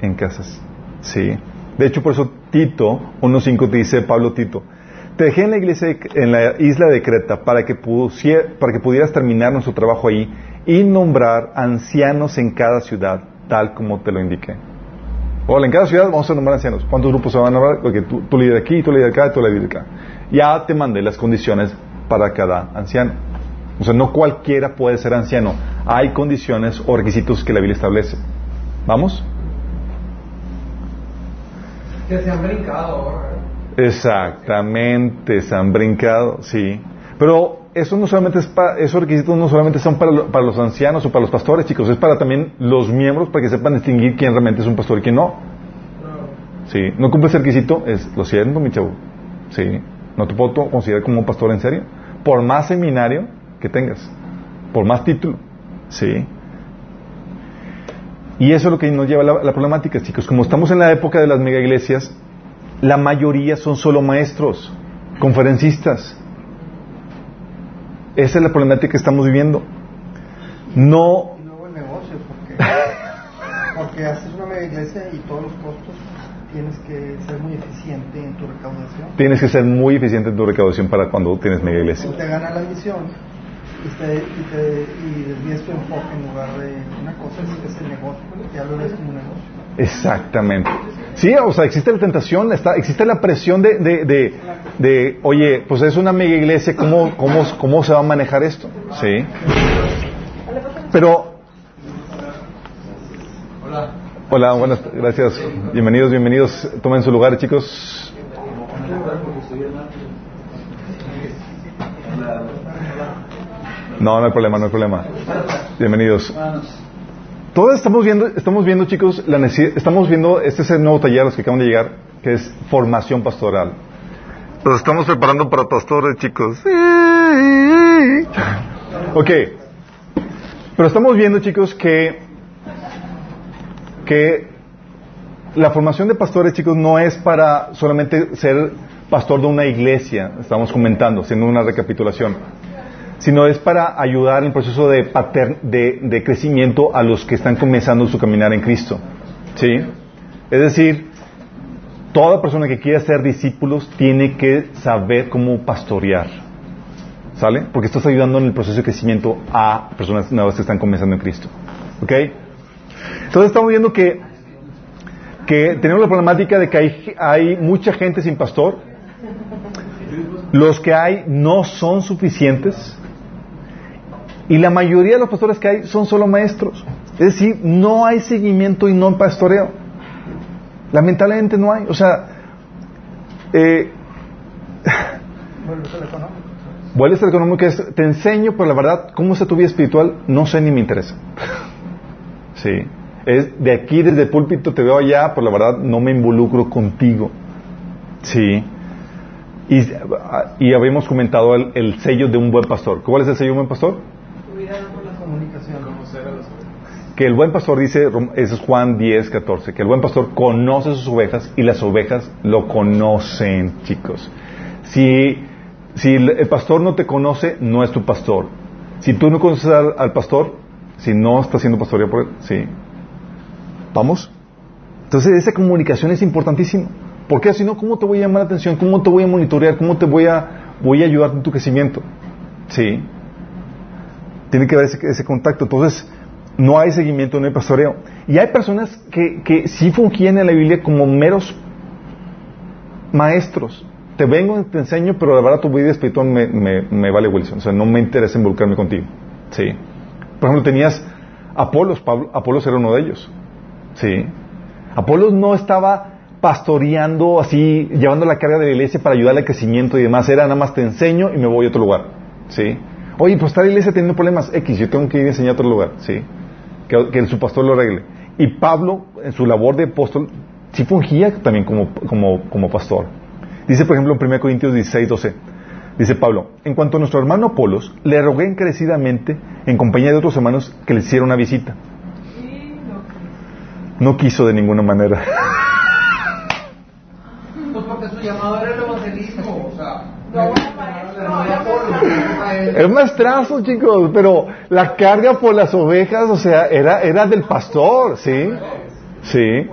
en casas. Sí. De hecho, por eso Tito 1.5 te dice Pablo Tito, te dejé en la iglesia, de- en la isla de Creta para que, pusie- para que pudieras terminar nuestro trabajo ahí y nombrar ancianos en cada ciudad, tal como te lo indiqué. Hola, en cada ciudad vamos a nombrar ancianos. ¿Cuántos grupos se van a nombrar? Porque tú, tú líder aquí, tú líder acá, tú líder acá. Ya te mandé las condiciones para cada anciano. O sea, no cualquiera puede ser anciano. Hay condiciones o requisitos que la Biblia establece. ¿Vamos? Que se han brincado ahora. ¿eh? Exactamente, se han brincado, sí. Pero eso no solamente es para, esos requisitos no solamente son para, lo- para los ancianos o para los pastores, chicos, es para también los miembros para que sepan distinguir quién realmente es un pastor y quién no. Sí, no cumple ese requisito, es, lo siento, mi chavo. Sí, no te puedo considerar como un pastor en serio. Por más seminario que tengas, por más título. Sí. Y eso es lo que nos lleva a la, la problemática, chicos. Como estamos en la época de las mega iglesias, la mayoría son solo maestros, conferencistas. Esa es la problemática que estamos viviendo. No Y luego el negocio, porque, porque haces una mega iglesia y todos los costos tienes que ser muy eficiente en tu recaudación. tienes que ser muy eficiente en tu recaudación para cuando tienes mega iglesia. Tú te gana la misión y, te, y, te, y desvías tu enfoque en lugar de una cosa es, es el negocio, ya lo ves como un negocio. Exactamente. Sí, o sea, existe la tentación, está, existe la presión de, de, de, de, oye, pues es una mega iglesia, ¿cómo, cómo, ¿cómo se va a manejar esto? Sí. Pero, Hola. hola, buenas, gracias. Bienvenidos, bienvenidos. Tomen su lugar, chicos. No, no hay problema, no hay problema. Bienvenidos. Todos estamos viendo, estamos viendo, chicos, la necesi- estamos viendo, este es el nuevo taller a los que acaban de llegar, que es formación pastoral. Los estamos preparando para pastores, chicos. Ok. Pero estamos viendo, chicos, que, que la formación de pastores, chicos, no es para solamente ser pastor de una iglesia, estamos comentando, haciendo una recapitulación, sino es para ayudar en el proceso de, de crecimiento a los que están comenzando su caminar en Cristo. ¿Sí? Es decir, toda persona que quiera ser discípulos tiene que saber cómo pastorear. ¿Sale? Porque estás ayudando en el proceso de crecimiento a personas nuevas que están comenzando en Cristo. ¿Ok? Entonces estamos viendo que, que tenemos la problemática de que hay, hay mucha gente sin pastor. Los que hay no son suficientes. Y la mayoría de los pastores que hay son solo maestros. Es decir, no hay seguimiento y no hay pastoreo. Lamentablemente no hay. O sea, eh, Vuelves al económico. vuelves al económico es, te enseño, pero la verdad, ¿cómo está tu vida espiritual? No sé ni me interesa. sí. Es de aquí, desde el púlpito, te veo allá, pero la verdad no me involucro contigo. Sí. Y, y habíamos comentado el, el sello de un buen pastor. ¿Cuál es el sello de un buen pastor? Cuidado con las Comunicación. Conocer a las ovejas. Que el buen pastor dice, es Juan 10, 14, que el buen pastor conoce sus ovejas y las ovejas lo conocen, chicos. Si, si el pastor no te conoce, no es tu pastor. Si tú no conoces al, pastor, si no está siendo pastoreado por él, sí. ¿Vamos? Entonces esa comunicación es importantísima. Porque si no, ¿cómo te voy a llamar la atención? ¿Cómo te voy a monitorear? ¿Cómo te voy a, voy a ayudar en tu crecimiento? Sí. Tiene que haber ese, ese contacto. Entonces, no hay seguimiento, no hay pastoreo. Y hay personas que, que sí fungían en la Biblia como meros maestros. te vengo, te enseño, pero la verdad tu vida espiritual me, me, vale Wilson. O sea, no me interesa involucrarme contigo. Sí. Por ejemplo, tenías Apolos, Apolos era uno de ellos. Sí. Apolos no estaba pastoreando así, llevando la carga de la iglesia para ayudarle al crecimiento y demás. Era nada más te enseño y me voy a otro lugar. Sí. Oye, pues está la iglesia teniendo problemas X, yo tengo que ir a enseñar a otro lugar. Sí. Que, que su pastor lo arregle. Y Pablo, en su labor de apóstol, sí fungía también como, como, como pastor. Dice, por ejemplo, en 1 Corintios 16, 12, dice Pablo, en cuanto a nuestro hermano Apolos, le rogué encarecidamente, en compañía de otros hermanos, que le hiciera una visita. No quiso de ninguna manera. Pues porque su llamado era el evangelismo, o sea. Era. Es maestrazo, chicos, pero la carga por las ovejas, o sea, era, era del pastor, ¿sí? Sí.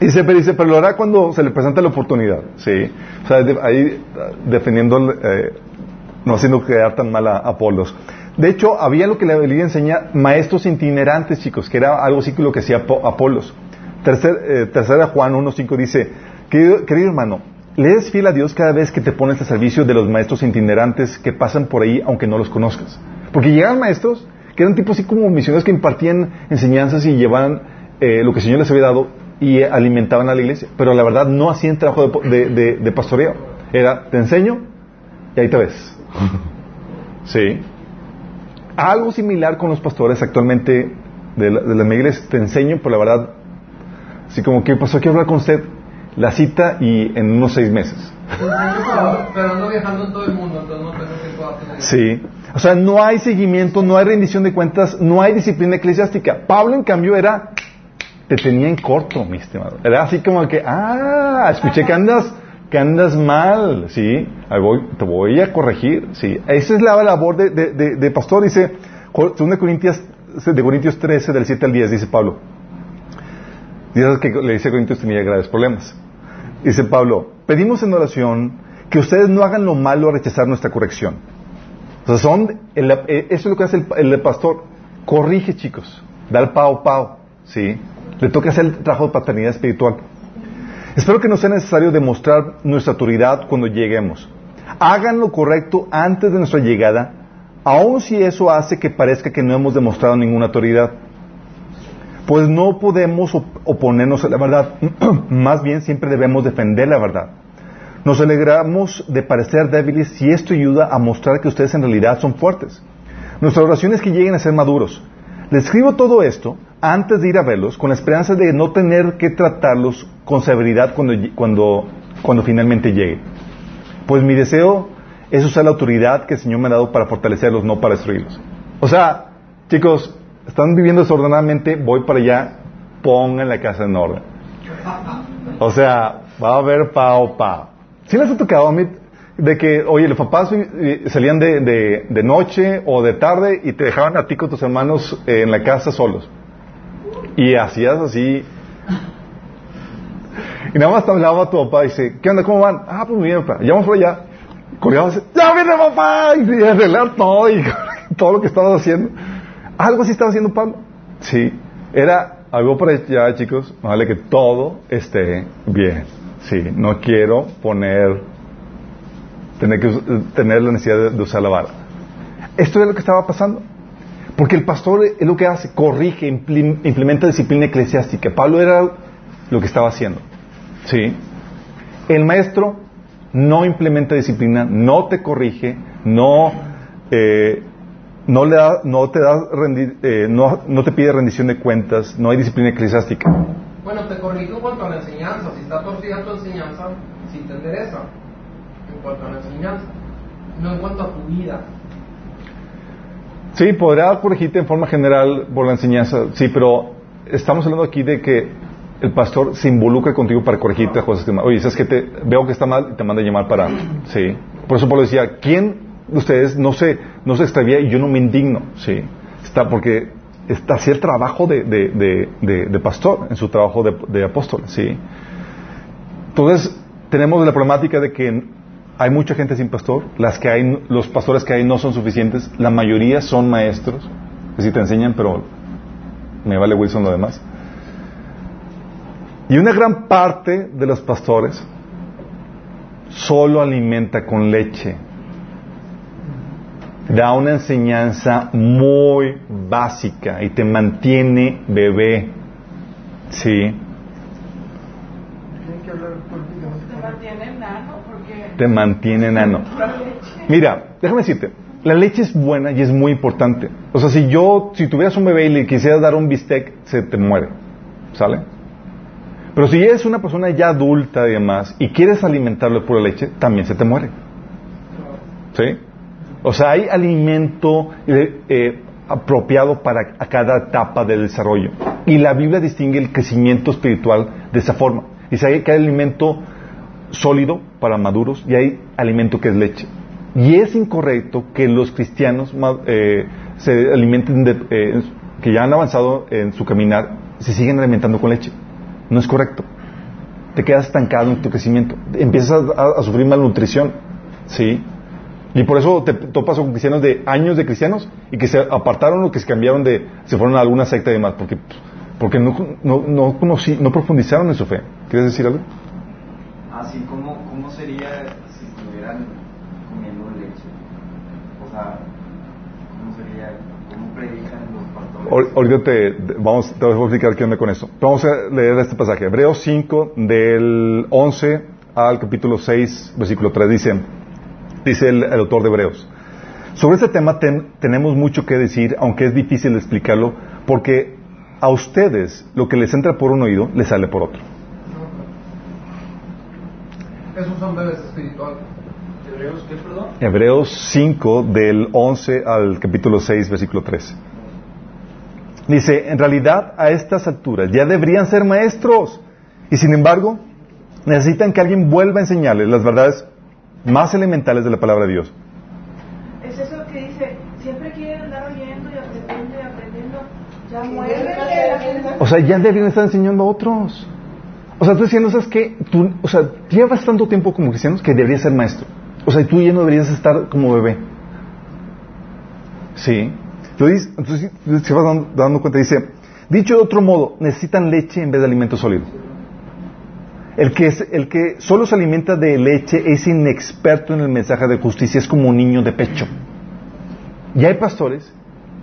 Dice, pero dice, pero lo hará cuando se le presenta la oportunidad, ¿sí? O sea, ahí defendiendo, eh, no haciendo quedar tan mal a Apolos. De hecho, había lo que la Biblia enseña maestros itinerantes, chicos, que era algo así que lo que hacía Apo- Apolos. Tercer, eh, tercera Juan 1.5 dice, querido hermano, le es fiel a Dios cada vez que te pones al servicio de los maestros itinerantes que pasan por ahí aunque no los conozcas. Porque llegaban maestros que eran tipos así como misioneros que impartían enseñanzas y llevaban eh, lo que el Señor les había dado y alimentaban a la iglesia. Pero la verdad no hacían trabajo de, de, de- de pastoreo. Era, te enseño y ahí te ves. Sí. Algo similar con los pastores actualmente de la, de la iglesia. Te enseño, pero la verdad, así como que pasó, quiero hablar con usted. La cita y en unos seis meses. Pero, pero ando viajando en todo el mundo, entonces no tengo tiempo. Sí. O sea, no hay seguimiento, no hay rendición de cuentas, no hay disciplina eclesiástica. Pablo, en cambio, era, te tenía en corto, mi estimado. Era así como que, ah, escuché que andas, que andas mal, sí, Ahí voy- te voy a corregir, sí. Esa es la labor de, de, de- de pastor, dice, 2 Corintios, de Corintios 13, del 7 al 10, dice Pablo. Dice que le dice a Corintios tenía graves problemas. Dice Pablo, pedimos en oración que ustedes no hagan lo malo a rechazar nuestra corrección. Sea, son, eh, eso es lo que hace el, el pastor. Corrige, chicos. Da el pao pao. ¿Sí? Le toca hacer el trabajo de paternidad espiritual. Espero que no sea necesario demostrar nuestra autoridad cuando lleguemos. Hagan lo correcto antes de nuestra llegada, aun si eso hace que parezca que no hemos demostrado ninguna autoridad. Pues no podemos op- oponernos a la verdad. Más bien siempre debemos defender la verdad. Nos alegramos de parecer débiles si esto ayuda a mostrar que ustedes en realidad son fuertes. Nuestra oración es que lleguen a ser maduros. Les escribo todo esto antes de ir a verlos con la esperanza de no tener que tratarlos con severidad cuando, cuando, cuando finalmente llegue. Pues mi deseo es usar la autoridad que el Señor me ha dado para fortalecerlos, no para destruirlos. O sea, chicos, están viviendo desordenadamente, voy para allá, pongan la casa en orden. O sea, va a haber pao pao. ¿Sí les ha tocado a de que, oye, los papás eh, salían de, de- noche o de tarde y te dejaban a ti con tus hermanos eh, en la casa solos? Y hacías así. Y nada más te hablaba tu papá y dice, ¿qué onda? ¿Cómo van? Ah, pues muy bien, papá. Ya vamos por allá. Corríamos, ¡ya viene papá! Y arreglar todo y todo lo que estabas haciendo. Algo así estaba haciendo Pablo. Sí. Era algo para allá, chicos. Vale, que todo esté bien. Sí. No quiero poner, tener que tener la necesidad de, usar la vara. Esto es lo que estaba pasando. Porque el pastor es lo que hace, corrige, implementa disciplina eclesiástica. Pablo era lo que estaba haciendo. ¿Sí? El maestro no implementa disciplina, no te corrige, no, eh, no, le da, no te da rendi- eh, no, no te pide rendición de cuentas, no hay disciplina eclesiástica. Bueno, te corrijo en cuanto a la enseñanza. Si está torcida tu enseñanza, si te endereza. En cuanto a la enseñanza. No en cuanto a tu vida. Sí, podrá corregirte en forma general por la enseñanza, sí, pero estamos hablando aquí de que el pastor se involucra contigo para corregirte las cosas que mal. Oye, sabes que te veo que está mal y te manda a llamar para, sí. Por eso Pablo decía, ¿quién ustedes no se no se extravía y yo no me indigno? Sí, está porque está hacía el trabajo de, de, de, pastor en su trabajo de, de apóstol, sí. Entonces tenemos la problemática de que hay mucha gente sin pastor, las que hay, los pastores que hay no son suficientes, la mayoría son maestros, que sí te enseñan, pero me vale Wilson lo demás. Y una gran parte de los pastores solo alimenta con leche. Da una enseñanza muy básica y te mantiene bebé. Sí. Te mantiene enano. la leche. Mira, déjame decirte, la leche es buena y es muy importante. O sea, si yo, si tuvieras un bebé y le quisieras dar un bistec, se te muere. ¿Sale? Pero si eres una persona ya adulta y demás y quieres alimentarlo de pura leche, también se te muere. ¿Sí? O sea, hay alimento eh, eh, apropiado para a cada etapa del desarrollo. Y la Biblia distingue el crecimiento espiritual de esa forma. Dice que hay alimento sólido para maduros y hay alimento que es leche. Y es incorrecto que los cristianos eh, se alimenten de, que ya han avanzado en su caminar, se siguen alimentando con leche. No es correcto. Te quedas estancado en tu crecimiento. Empiezas a sufrir malnutrición. ¿Sí? Y por eso te topas con cristianos de años de cristianos y que se apartaron o que se cambiaron de, se fueron a alguna secta y demás, porque, porque no, no, no, conocí- no profundizaron en su fe. ¿Quieres decir algo? Así como, ¿cómo sería si estuvieran comiendo leche? O sea, ¿cómo sería? ¿Cómo predican los pastores? Ahor- Ahorita te, te- vamos, te voy a explicar qué onda con eso. Vamos a leer este pasaje. Hebreos 5, del 11 al capítulo 6, versículo 3, dice, dice el, el autor de Hebreos. Sobre este tema ten- tenemos mucho que decir, aunque es difícil explicarlo, porque a ustedes lo que les entra por un oído, les sale por otro. Esos son bebés espirituales. ¿Hebreos qué, perdón? Hebreos 5 del 11 al capítulo 6, versículo 3. Dice, en realidad a estas alturas ya deberían ser maestros y sin embargo necesitan que alguien vuelva a enseñarles las verdades más elementales de la palabra de Dios. Es eso que dice, siempre quieren andar oyendo y aprendiendo y aprendiendo. Ya muévete. O sea, ya deberían estar enseñando a otros. O sea, tú diciendo, ¿sabes qué? Tú, o sea, llevas tanto tiempo como cristianos que deberías ser maestro. O sea, tú ya no deberías estar como bebé. Sí. Entonces, entonces se va dando, dando cuenta, dice, dicho de otro modo, necesitan leche en vez de alimento sólido. El que, es- el que solo se alimenta de leche es inexperto en el mensaje de justicia, es como un niño de pecho. Y hay pastores,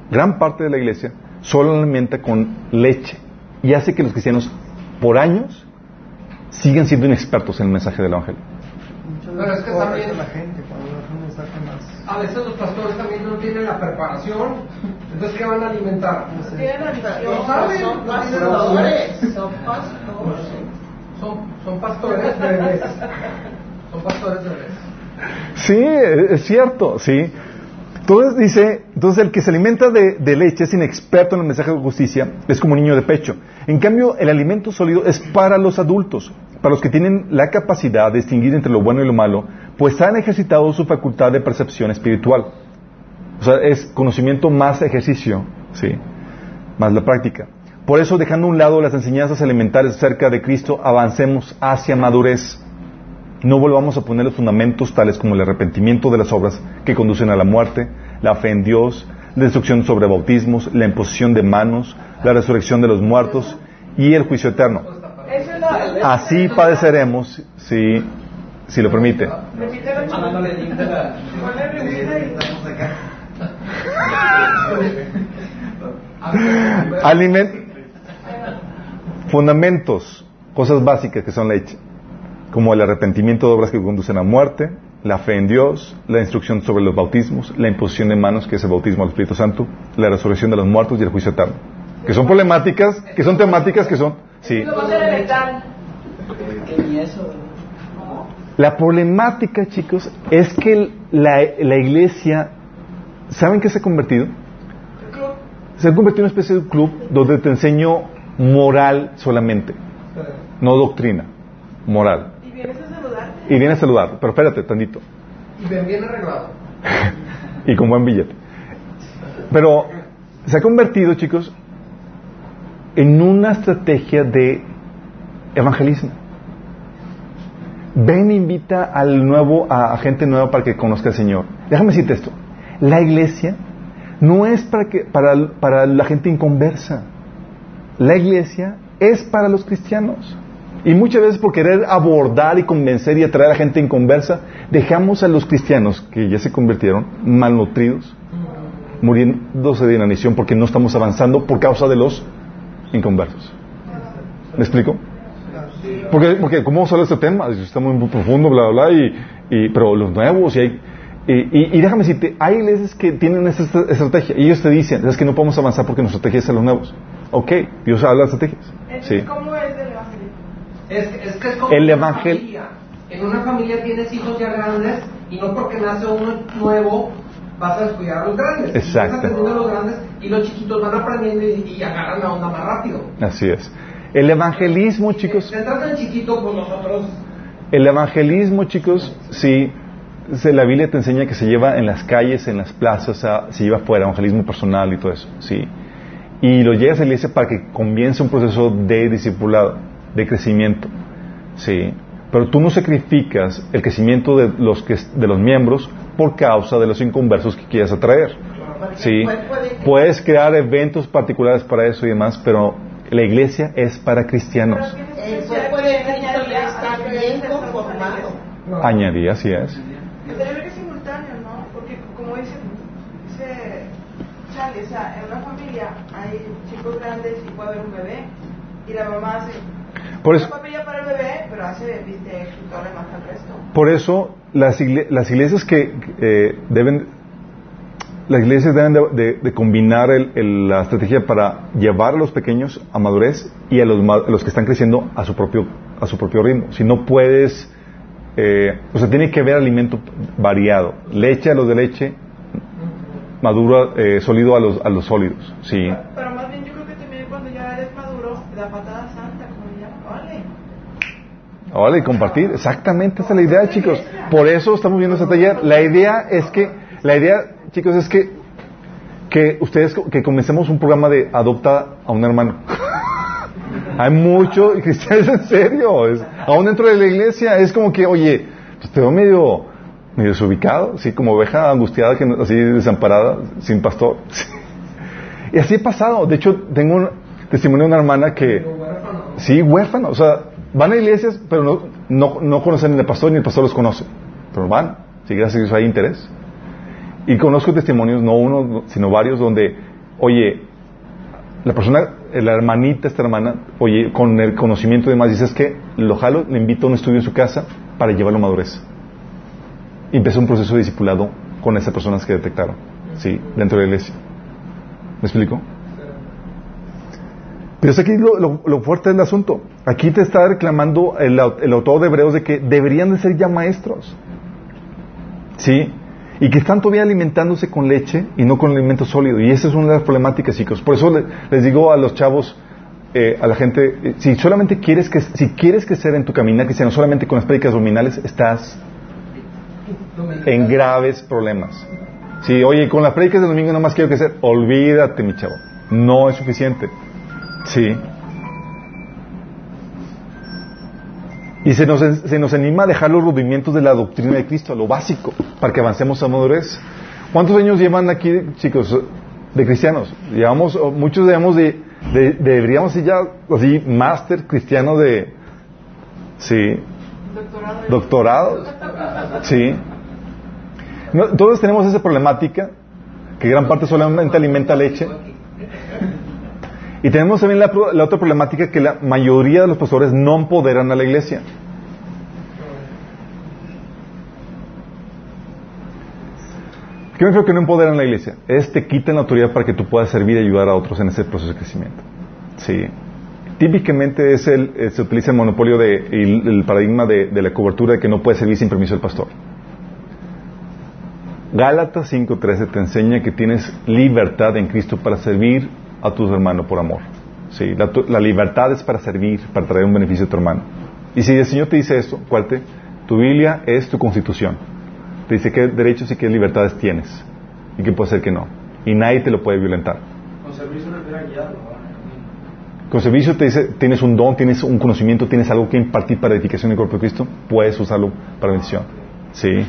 gran parte de la iglesia, solo alimenta con leche y hace que los cristianos, por años, sigan siendo inexpertos en el mensaje del Evangelio. Pero es que también- la gente un mensaje más. A veces los pastores también no tienen la preparación. Entonces, ¿qué van a alimentar? No tienen la visión. No saben, Son tienen pastores, son pastores. Son, son pastores bebés. Son pastores bebés. Sí, es cierto, sí. Entonces dice, entonces el que se alimenta de, de leche es inexperto en el mensaje de justicia, es como un niño de pecho. En cambio, el alimento sólido es para los adultos, para los que tienen la capacidad de distinguir entre lo bueno y lo malo, pues han ejercitado su facultad de percepción espiritual. O sea, es conocimiento más ejercicio, sí, más la práctica. Por eso, dejando a un lado las enseñanzas elementales acerca de Cristo, avancemos hacia madurez. No volvamos a poner los fundamentos tales como el arrepentimiento de las obras que conducen a la muerte, la fe en Dios, la instrucción sobre bautismos, la imposición de manos, la resurrección de los muertos y el juicio eterno. Así padeceremos si, si lo permite. Repítelo, chico. Mándale el link de la... Ponle revista ahí. Estamos acá. Aliment- fundamentos, cosas básicas que son leche, como el arrepentimiento de obras que conducen a muerte, la fe en Dios, la instrucción sobre los bautismos, la imposición de manos, que es el bautismo al Espíritu Santo, la resurrección de los muertos y el juicio eterno. Que son problemáticas, que son temáticas, que son... Sí. La problemática, chicos, es que la, la iglesia, ¿saben qué se ha convertido? Se ha convertido en una especie de club donde te enseño moral solamente, no doctrina, moral. Y vienes a saludarte. Y viene a saludar, pero espérate, tantito. Y ven bien arreglado. y con buen billete. Pero se ha convertido, chicos, en una estrategia de evangelismo. Ven, invita al nuevo, a, a gente nueva para que conozca al Señor. Déjame decirte esto. La iglesia no es para, que, para, para la gente inconversa. La iglesia es para los cristianos. Y muchas veces por querer abordar y convencer y atraer a gente inconversa, dejamos a los cristianos que ya se convirtieron malnutridos, muriéndose de inanición porque no estamos avanzando por causa de los inconversos. ¿Me explico? Porque, porque ¿cómo sale este tema? Está muy profundo, bla, bla, bla, y, y, pero los nuevos, y hay... Y, y, y déjame decirte, hay iglesias que tienen esa est- estrategia y ellos te dicen, es que no podemos avanzar porque nuestra estrategia es a los nuevos. Ok, Dios habla de estrategias. Sí. ¿cómo es el evangelio? Es, es que es como El una evangel- familia. En una familia tienes hijos ya grandes y no porque nace uno nuevo vas a descuidar a los grandes. Exacto. Estás atendiendo a los grandes y los chiquitos van aprendiendo y, y agarran la onda más rápido. Así es. El evangelismo, chicos, Se trata en chiquito, pues nosotros el evangelismo, chicos, sí, la Biblia te enseña que se lleva en las calles, en las plazas, a- se lleva fuera, evangelismo personal y todo eso, sí. Y lo llevas a la iglesia para que comience un proceso de discipulado, de crecimiento, sí. Pero tú no sacrificas el crecimiento de los, que, de los miembros por causa de los inconversos que quieras atraer. Sí. Puedes crear eventos particulares para eso y demás, pero la iglesia es para cristianos. Añadí, así es. Debe ser simultáneo, ¿no? Porque como dice, dice Charlie, o sea, en una familia puede haber un bebé. Y la mamá hace Por eso, una para el bebé, pero hace lo demás al resto. por eso las, igle- las iglesias que eh, deben, las iglesias deben de, de- de combinar el- el- la estrategia para llevar a los pequeños a madurez y a los, a los que están creciendo a su propio, a su propio ritmo. Si no puedes, eh, o sea, tiene que haber alimento variado. Leche a los de leche, maduro, eh, sólido a los, a los sólidos. Sí. Pero más bien yo creo que también cuando ya eres maduro, la patada santa, como le llaman, Vale, y compartir. Exactamente, esa es la idea, chicos. Por eso estamos viendo este taller. La idea es que, la idea, chicos, es que, que ustedes, que comencemos un programa de adopta a un hermano. Hay mucho, cristianos en serio, aún dentro de la iglesia, es como que, oye, pues te veo medio, medio desubicado, así como oveja angustiada, que así desamparada, sin pastor. Y así he pasado. De hecho, tengo un testimonio de una hermana que, Sí, huérfanos. O sea, van a iglesias, pero no, no, no conocen el pastor ni el pastor los conoce. Pero van, si gracias a Dios hay interés. Y conozco testimonios, no uno, sino varios, donde, oye, la persona, eh, la hermanita, esta hermana, oye, con el conocimiento y demás, dice, es que lo jalo, le invito a un estudio en su casa para llevarlo a madurez. Empezó un proceso de discipulado con esas personas que detectaron, sí, dentro de la iglesia. ¿Me explico? Pero es aquí lo, lo- lo fuerte del asunto. Aquí te está reclamando el, el autor de Hebreos de que deberían de ser ya maestros. ¿Sí? Y que están todavía alimentándose con leche y no con alimento sólido. Y esa es una de las problemáticas, chicos. Por eso le- les digo a los chavos, eh, a la gente, eh, si solamente quieres que, si quieres crecer en tu caminar cristiano solamente con las prédicas dominales, estás en graves problemas. Sí, oye, con las prédicas de domingo no más quiero crecer. Olvídate, mi chavo. No es suficiente. Sí. Y se nos, se nos anima a dejar los rudimentos de la doctrina de Cristo, lo básico, para que avancemos a madurez. ¿Cuántos años llevan aquí, chicos, de cristianos? Llevamos, muchos debemos de, de- deberíamos ser ya así, máster cristiano de, sí, Doctorado. doctorados, sí. No, todos tenemos esa problemática, que gran parte solamente alimenta leche. Y tenemos también la, otra problemática que la mayoría de los pastores no empoderan a la iglesia. ¿Qué me refiero que no empoderan a la iglesia? Es te quitan la autoridad para que tú puedas servir y ayudar a otros en ese proceso de crecimiento. Sí. Típicamente es el, eh, se utiliza el monopolio de, el, paradigma de, la cobertura de que no puedes servir sin permiso del pastor. Gálatas 5.13 te enseña que tienes libertad en Cristo para servir a tus hermanos por amor. Sí, la, tu- la libertad es para servir, para traer un beneficio a tu hermano. Y si el Señor te dice esto, cuarte, tu Biblia es tu constitución. Te dice qué derechos y qué libertades tienes y qué puede ser que no. Y nadie te lo puede violentar. Con servicio. Con servicio te dice, tienes un don, tienes un conocimiento, tienes algo que impartir para edificación del cuerpo de Cristo, puedes usarlo para bendición. Sí.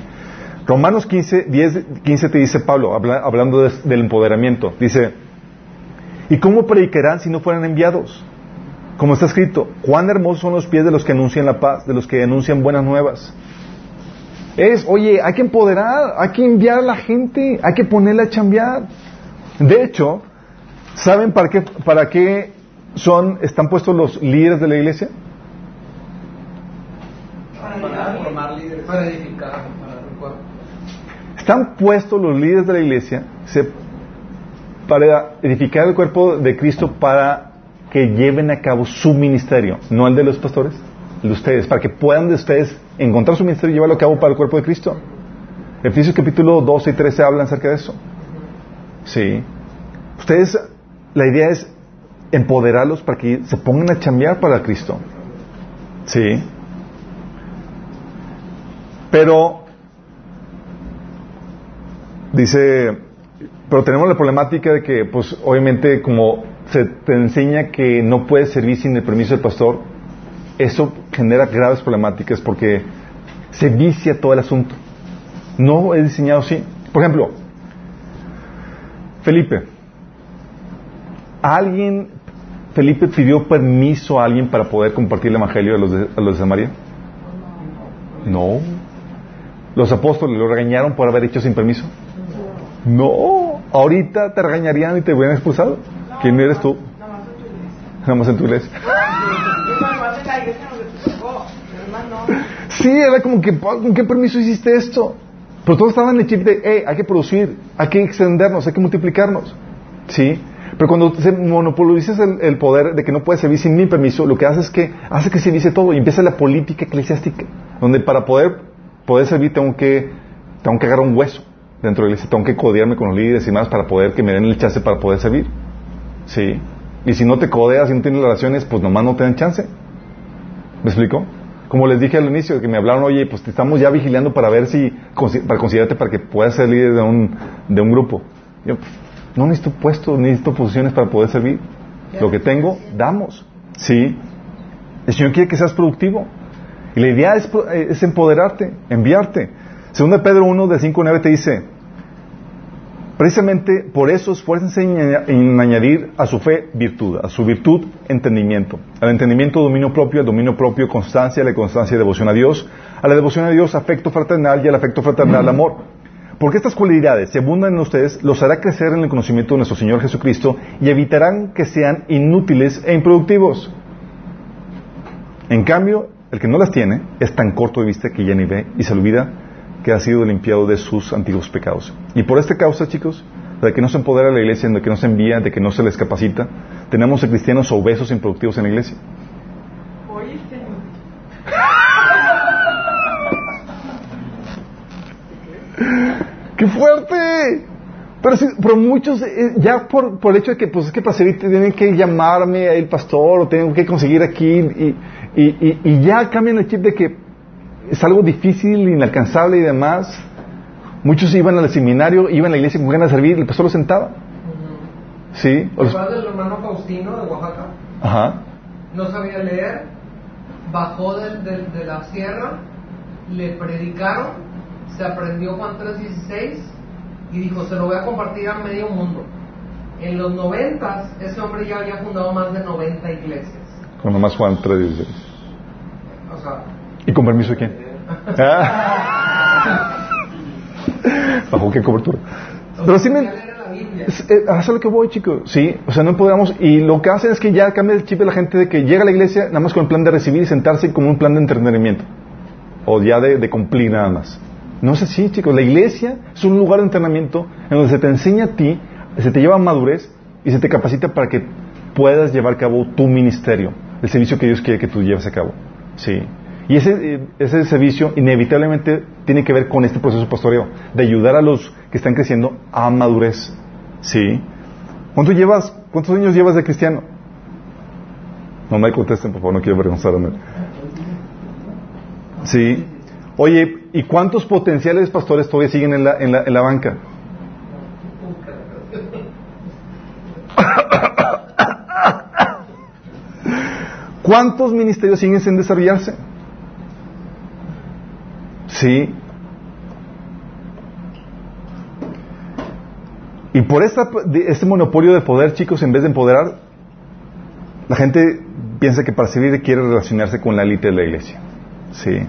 Romanos 15, 10, 15 te dice Pablo, habla- hablando de- del empoderamiento, dice, ¿y cómo predicarán si no fueran enviados? Como está escrito, cuán hermosos son los pies de los que anuncian la paz, de los que anuncian buenas nuevas. Es, oye, hay que empoderar, hay que enviar a la gente, hay que ponerla a chambear. De hecho, ¿saben para qué, para qué son, están puestos los líderes de la iglesia? Para formar líderes. Para edificar. Para el cuerpo. Están puestos los líderes de la iglesia se- para edificar el cuerpo de Cristo para que lleven a cabo su ministerio, no el de los pastores, de ustedes, para que puedan de ustedes encontrar su ministerio y llevarlo a cabo para el cuerpo de Cristo. Efesios capítulo 12 y 13 hablan acerca de eso. Sí. Ustedes, la idea es empoderarlos para que se pongan a chambear para Cristo. Sí. Pero dice, pero tenemos la problemática de que, pues, obviamente, como se te enseña que no puedes servir sin el permiso del pastor, eso genera graves problemáticas porque se vicia todo el asunto. No es diseñado así. Por ejemplo, Felipe. ¿Alguien, Felipe pidió permiso a alguien para poder compartir el evangelio a los de, a los de Samaria? No. ¿Los apóstoles lo regañaron por haber hecho sin permiso? No. Ahorita te regañarían y te hubieran expulsado. ¿Quién eres tú? Nada más en tu iglesia. Sí, era como que, ¿con qué permiso hiciste esto? Pero todos estaban en el chip de, hey, hay que producir, hay que extendernos, hay que multiplicarnos. ¿Sí? Pero cuando se monopolizas el, el poder de que no puedes servir sin mi permiso, lo que hace es que hace que se dice todo y empieza la política eclesiástica, donde para poder, poder servir tengo que, tengo que agarrar un hueso dentro de la iglesia, tengo que codearme con los líderes y más para poder que me den el chance para poder servir. ¿Sí? Y si no te codeas y no tienes relaciones, pues nomás no te dan chance. ¿Me explico? Como les dije al inicio, que me hablaron, oye, pues te estamos ya vigilando para ver si, para considerarte para que puedas ser líder de un, de un grupo. Yo, pues, no necesito puestos, necesito posiciones para poder servir. Lo que tengo, damos. Sí. El Señor quiere que seas productivo. Y la idea es, eh, es empoderarte, enviarte. Segunda Pedro 1, de 5 a 9 te dice, Precisamente por eso esfuércense en añadir a su fe virtud, a su virtud entendimiento, al entendimiento dominio propio, al dominio propio constancia, a la constancia devoción a Dios, a la devoción a Dios afecto fraternal y al afecto fraternal amor. Porque estas cualidades, si abundan en ustedes, los hará crecer en el conocimiento de nuestro Señor Jesucristo y evitarán que sean inútiles e improductivos. En cambio, el que no las tiene es tan corto de vista que ya ni ve y se olvida que ha sido limpiado de sus antiguos pecados. Y por esta causa, chicos, de que no se empodera la iglesia, de que no se envía, de que no se les capacita, tenemos a cristianos obesos e improductivos en la iglesia. ¡Qué fuerte! Pero, sí, pero muchos, eh, ya por, por el hecho de que, pues es que para servir tienen que llamarme el pastor o tengo que conseguir aquí y, y, y, y ya cambian el chip de que es algo difícil, inalcanzable y demás. Muchos iban al seminario, iban a la iglesia con ganas de servir y el pastor los sentaba. ¿Sí? O ¿Te los- acuerdas del hermano Faustino de Oaxaca? Ajá. No sabía leer, bajó del- del- de la sierra, le predicaron, se aprendió Juan 3.16 y dijo, se lo voy a compartir a medio mundo. En los noventas, ese hombre ya había fundado más de 90 iglesias. Con nomás Juan 3.16. O sea, ¿Y con permiso de quién? Ah. ¿Bajo qué cobertura? Pero sí me... eh, es lo que voy, chicos. Sí, o sea, no podemos. Y lo que hacen es que ya cambia el chip de la gente de que llega a la iglesia nada más con el plan de recibir y sentarse como un plan de entretenimiento. O ya de, de cumplir nada más. No es así, chicos. La iglesia es un lugar de entrenamiento en donde se te enseña a ti, se te lleva a madurez y se te capacita para que puedas llevar a cabo tu ministerio, el servicio que Dios quiere que tú lleves a cabo. Sí. Y ese, eh, ese servicio inevitablemente tiene que ver con este proceso pastoreo, de ayudar a los que están creciendo a madurez. Sí. ¿Cuánto llevas, ¿Cuántos años llevas de cristiano? No me contesten, por favor, no quiero avergonzarme. Sí. Oye, ¿y cuántos potenciales pastores todavía siguen en la, en la, en la banca? ¿Cuántos ministerios siguen sin desarrollarse? Sí. Y por esta, este monopolio de poder, chicos, en vez de empoderar, la gente piensa que para servir quiere relacionarse con la élite de la iglesia. Sí.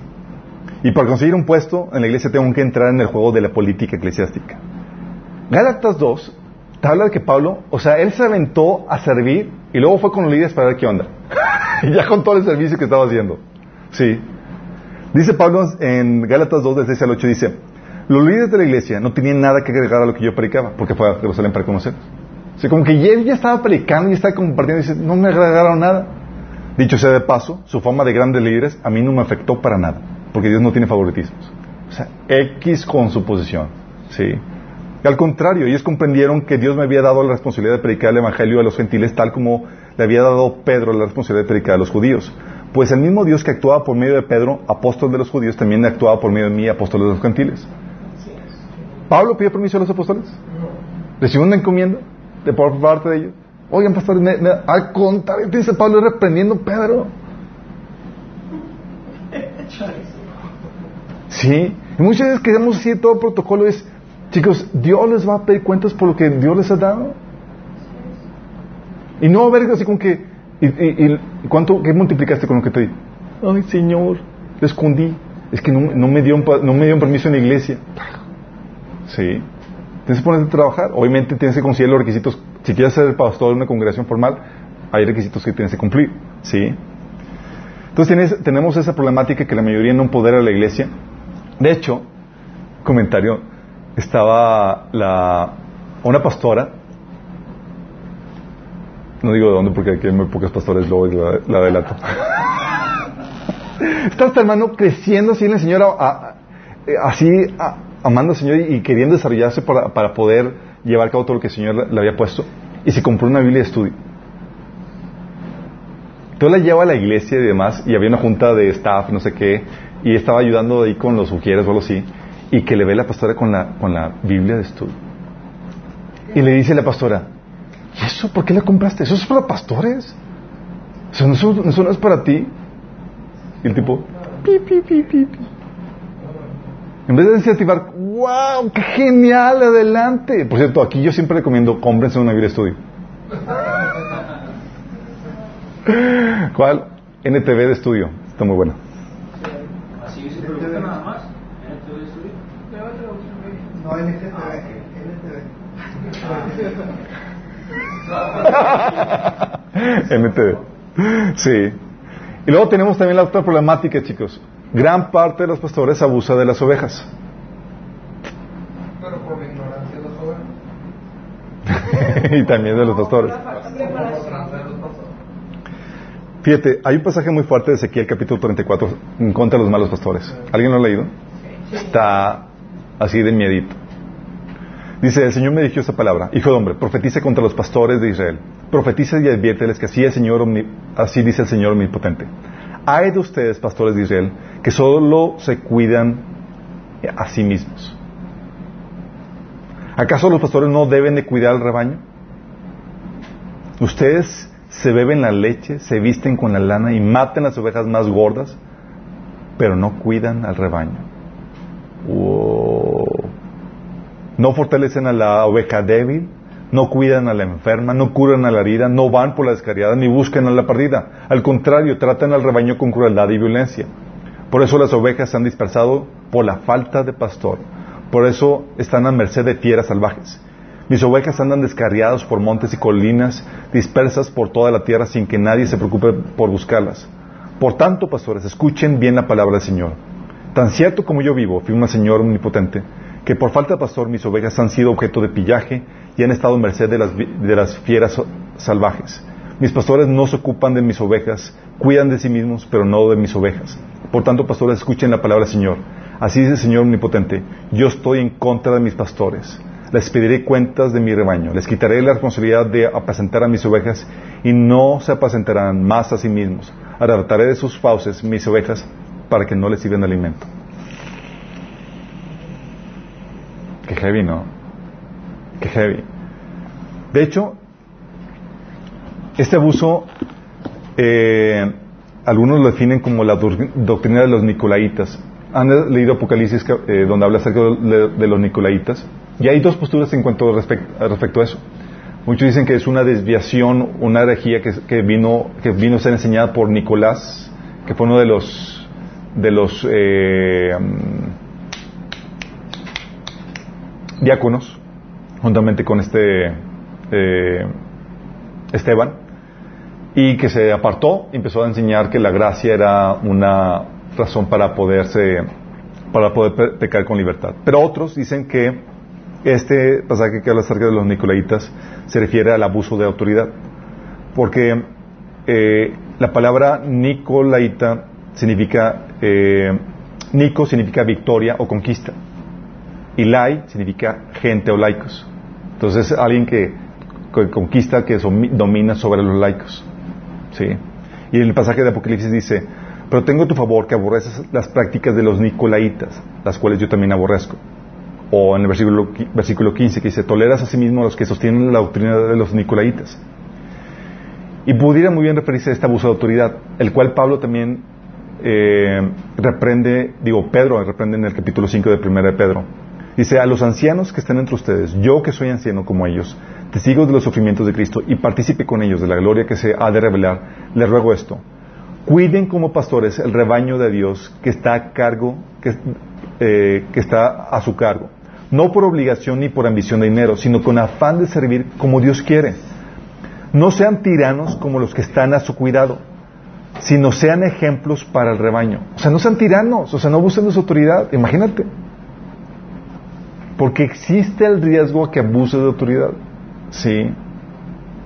Y para conseguir un puesto en la iglesia tengo que entrar en el juego de la política eclesiástica. Gálatas 2 te habla de que Pablo, o sea, él se aventó a servir y luego fue con los líderes para ver qué onda. y ya con todo el servicio que estaba haciendo. Sí. Dice Pablo en Gálatas 2, del 6 al 8, dice, los líderes de la iglesia no tenían nada que agregar a lo que yo predicaba, porque fue a Jerusalén para conocerlos. O sea, como que él ya estaba predicando y estaba compartiendo y dice, no me agregaron nada. Dicho sea de paso, su fama de grandes líderes a mí no me afectó para nada, porque Dios no tiene favoritismos. O sea, X con su posición. Sí. Y al contrario, ellos comprendieron que Dios me había dado la responsabilidad de predicar el Evangelio a los gentiles tal como le había dado Pedro la responsabilidad de predicar a los judíos. Pues el mismo Dios que actuaba por medio de Pedro, apóstol de los judíos, también actuaba por medio de mí, apóstol de los gentiles. ¿Pablo pidió permiso a los apóstoles? ¿Recibió una encomienda de por parte de ellos? Oigan, pastores, al contrario, dice Pablo reprendiendo a Pedro. Sí, y muchas veces queremos decir todo el protocolo es, chicos, Dios les va a pedir cuentas por lo que Dios les ha dado. Y no ver así como que, y, y, y ¿cuánto, qué multiplicaste con lo que te di? Ay, Señor, le escondí. Es que no, no me dio un, no me permiso en la iglesia. Sí. Tienes que ponerte a trabajar. Obviamente tienes que conseguir los requisitos. Si quieres ser el pastor de una congregación formal, hay requisitos que tienes que cumplir. ¿Sí? Entonces tienes, tenemos esa problemática que la mayoría no empodera a la iglesia. De hecho, comentario, estaba la, una pastora, no digo de dónde porque aquí hay muy pocos pastores, luego la, la delato. Está este hermano creciendo así en el Señor, a, a, así a, amando al Señor y queriendo desarrollarse para, para, poder llevar a cabo todo lo que el Señor le, le había puesto. Y se compró una Biblia de estudio. Entonces la lleva a la iglesia y demás, y había una junta de staff, no sé qué, y estaba ayudando ahí con los ujieres o algo así, y que le ve la pastora con la, con la Biblia de estudio. Y le dice la pastora, ¿y eso por qué la compraste? ¿Eso es para pastores? ¿Eso no, eso, eso no es para ti? Y el tipo, pi, pi, pi, pi, pi. En vez de incentivar, wow, qué genial, adelante. Por cierto, aquí yo siempre recomiendo, cómprense una Biblia de estudio. ¿Cuál? NTV de estudio. Está muy buena. ¿Así se pregunta nada más? ¿NTV de estudio? No, NTV. NTV. Sí. Y luego tenemos también la otra problemática, chicos. Gran parte de los pastores abusa de las ovejas. Pero por la ignorancia de los jóvenes. y también de los pastores. Fíjate, hay un pasaje muy fuerte de Ezequiel capítulo 34 en contra de los malos pastores. ¿Alguien lo ha leído? Está así de miedito. Dice, el Señor me dijo esta palabra, Hijo de hombre, profetiza contra los pastores de Israel. Profetiza y adviérteles que así, el Señor así dice el Señor omnipotente. Hay de ustedes, pastores de Israel, que solo se cuidan a sí mismos. ¿Acaso los pastores no deben de cuidar al rebaño? Ustedes se beben la leche, se visten con la lana y matan las ovejas más gordas, pero no cuidan al rebaño. Wow. No fortalecen a la oveja débil, no cuidan a la enferma, no curan a la herida, no van por la descarriada ni buscan a la perdida. Al contrario, tratan al rebaño con crueldad y violencia. Por eso las ovejas se han dispersado por la falta de pastor. Por eso están a merced de fieras salvajes. Mis ovejas andan descarriadas por montes y colinas, dispersas por toda la tierra sin que nadie se preocupe por buscarlas. Por tanto, pastores, escuchen bien la palabra del Señor. Tan cierto como yo vivo, firma el Señor omnipotente, que por falta de pastor mis ovejas han sido objeto de pillaje y han estado en merced de las, de las fieras salvajes. Mis pastores no se ocupan de mis ovejas, cuidan de sí mismos, pero no de mis ovejas. Por tanto, pastores, escuchen la palabra del Señor. Así dice el Señor omnipotente, yo estoy en contra de mis pastores les pediré cuentas de mi rebaño, les quitaré la responsabilidad de apacentar a mis ovejas y no se apacentarán más a sí mismos. Arrebataré de sus fauces mis ovejas para que no les sirvan alimento. Qué heavy, ¿no? Qué heavy. De hecho, este abuso, eh, algunos lo definen como la doctrina de los nicolaitas. ¿Han leído Apocalipsis eh, donde habla acerca de, los nicolaitas? Y hay dos posturas en cuanto respecto, a eso. Muchos dicen que es una desviación, una herejía que, que vino, que vino a ser enseñada por Nicolás, que fue uno de los, de los eh, diáconos, juntamente con este eh, Esteban, y que se apartó y empezó a enseñar que la gracia era una razón para poderse, para poder pe- pecar con libertad. Pero otros dicen que este pasaje que habla acerca de los nicolaitas se refiere al abuso de autoridad. Porque eh, la palabra nicolaita significa, eh, nico significa victoria o conquista. Y lai significa gente o laicos. Entonces, alguien que, conquista, que domina sobre los laicos. ¿Sí? Y en el pasaje de Apocalipsis dice, pero tengo tu favor que aborreces las prácticas de los nicolaitas, las cuales yo también aborrezco. O en el versículo, versículo 15 que dice, toleras a sí mismo a los que sostienen la doctrina de los nicolaitas. Y pudiera muy bien referirse a este abuso de autoridad, el cual Pablo también eh, reprende, digo, Pedro reprende en el capítulo 5 de 1 de Pedro. Dice, a los ancianos que están entre ustedes, yo que soy anciano como ellos, testigos de los sufrimientos de Cristo y participe con ellos de la gloria que se ha de revelar, les ruego esto. Cuiden como pastores el rebaño de Dios que está a cargo, que, eh, que está a su cargo. No por obligación ni por ambición de dinero, sino con afán de servir como Dios quiere. No sean tiranos como los que están a su cuidado, sino sean ejemplos para el rebaño. O sea, no sean tiranos, o sea, no de su autoridad. Imagínate. Porque existe el riesgo a que abuses de autoridad. Sí.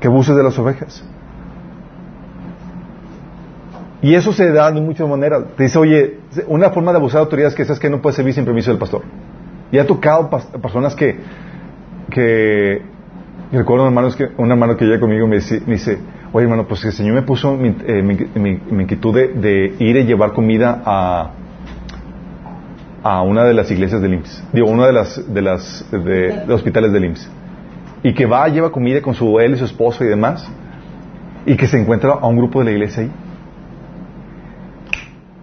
Que abuses de las ovejas. Y eso se da de muchas maneras. Te dice, oye, una forma de abusar de autoridad es que sabes que no puedes servir sin permiso del pastor. Y ha tocado pas- personas que, que recuerdo un hermano, que, un hermano que llega conmigo me dice, me dice, oye hermano, pues el Señor me puso mi, eh, inquietud de, de ir y llevar comida a, a una de las iglesias del IMSS. Digo, una de las, de las de, de hospitales del IMSS. Y que va, lleva comida con su él y su esposo y demás. Y que se encuentra a un grupo de la iglesia ahí.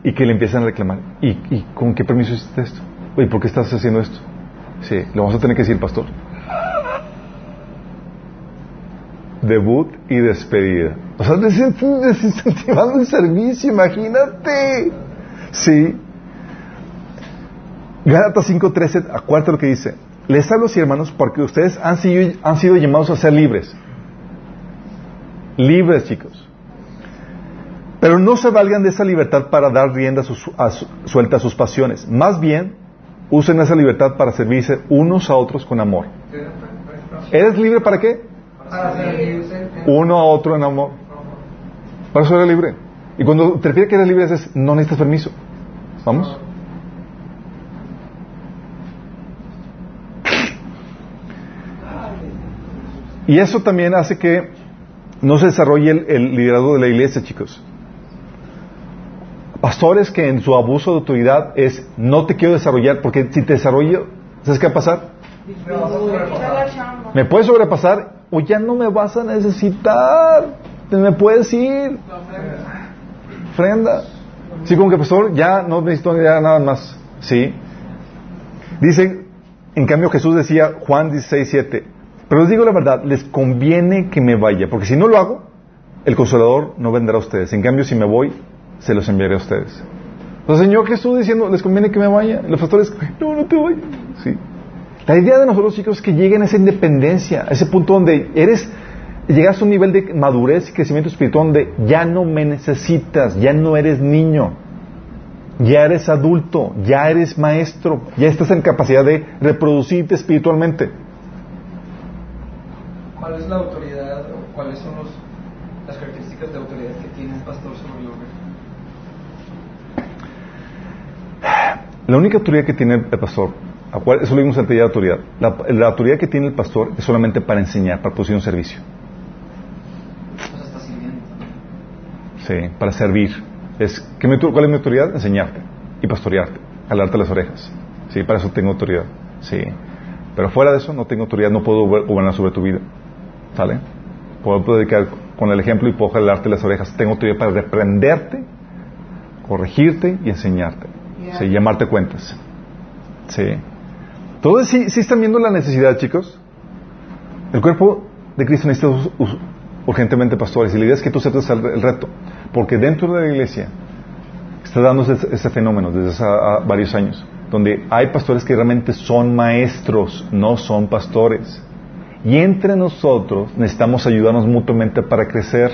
Y que le empiezan a reclamar. ¿Y, y con qué permiso hiciste esto? Oye, ¿por qué estás haciendo esto? Sí, lo vamos a tener que decir, pastor. Debut y despedida. O sea, desincentivando el servicio, imagínate. Sí. Gálatas 5.13, acuérdate lo que dice. Les hablo, sí, hermanos, porque ustedes han sido, han sido llamados a ser libres. Libres, chicos. Pero no se valgan de esa libertad para dar rienda a sus- a su- suelta a sus pasiones. Más bien, usen esa libertad para servirse unos a otros con amor. ¿Eres libre para qué? Para. Uno a otro en amor. Para eso eres libre. Y cuando te refieres que eres libre, es no necesitas permiso. ¿Vamos? Y eso también hace que no se desarrolle el, liderazgo de la iglesia, chicos. Pastores que en su abuso de autoridad es no te quiero desarrollar, porque si te desarrollo, ¿sabes qué va a pasar? Me puedes sobrepasar o ya no me vas a necesitar. Te me puedes ir. Frenda. Sí, como que pastor, ya no necesito nada más. Sí. Dice, en cambio Jesús decía, Juan 16, 7, pero les digo la verdad, les conviene que me vaya, porque si no lo hago, el consolador no vendrá a ustedes. En cambio, si me voy, se los enviaré a ustedes. Entonces, Señor Jesús diciendo, les conviene que me vaya. Los pastores, no, no te vayas. Sí. La idea de nosotros, chicos, es que lleguen a esa independencia, a ese punto donde eres, llegas a un nivel de madurez y crecimiento espiritual donde ya no me necesitas, ya no eres niño, ya eres adulto, ya eres maestro, ya estás en capacidad de reproducirte espiritualmente. ¿Cuál es la autoridad o cuáles son los, las características de autoridad que tiene el pastor sobre la oveja? La única autoridad que tiene el pastor, a cual- eso lo vimos antes ya de autoridad, la, la autoridad que tiene el pastor es solamente para enseñar, para producir un servicio. Está sirviendo. Sí, para servir. Es, ¿qué me- ¿Cuál es mi autoridad? Enseñarte y pastorearte, jalarte las orejas. Sí, para eso tengo autoridad. Sí. Pero fuera de eso no tengo autoridad, no puedo gober- gobernar sobre tu vida. ¿Sale? Puedo predicar con el ejemplo y puedo jalarte las orejas. Tengo autoridad para reprenderte, corregirte y enseñarte. Sí, llamarte cuentas. Sí. Entonces, sí, sí están viendo la necesidad, chicos. El cuerpo de Cristo necesita urgentemente pastores. Y la idea es que tú aceptes el, reto. Porque dentro de la iglesia está dándose ese, ese fenómeno desde hace ah, varios años. Donde hay pastores que realmente son maestros, no son pastores. Y entre nosotros necesitamos ayudarnos mutuamente para crecer.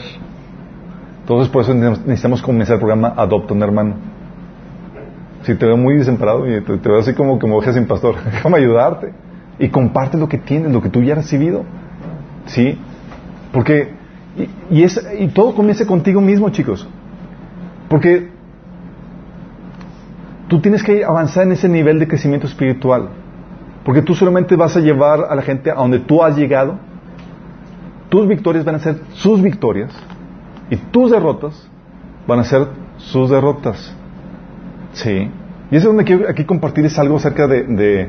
Entonces por eso necesitamos- comenzar el programa Adopta un hermano. Si te veo muy desemparado y te, te veo así como que me sin pastor, déjame ayudarte. Y comparte lo que tienes, lo que tú ya has recibido. ¿Sí? Porque, y, y todo comienza contigo mismo, chicos. Porque tú tienes que avanzar en ese nivel de crecimiento espiritual. Porque tú solamente vas a llevar a la gente a donde tú has llegado. Tus victorias van a ser sus victorias. Y tus derrotas van a ser sus derrotas. Sí. Y eso es donde quiero aquí compartirles algo acerca de, de,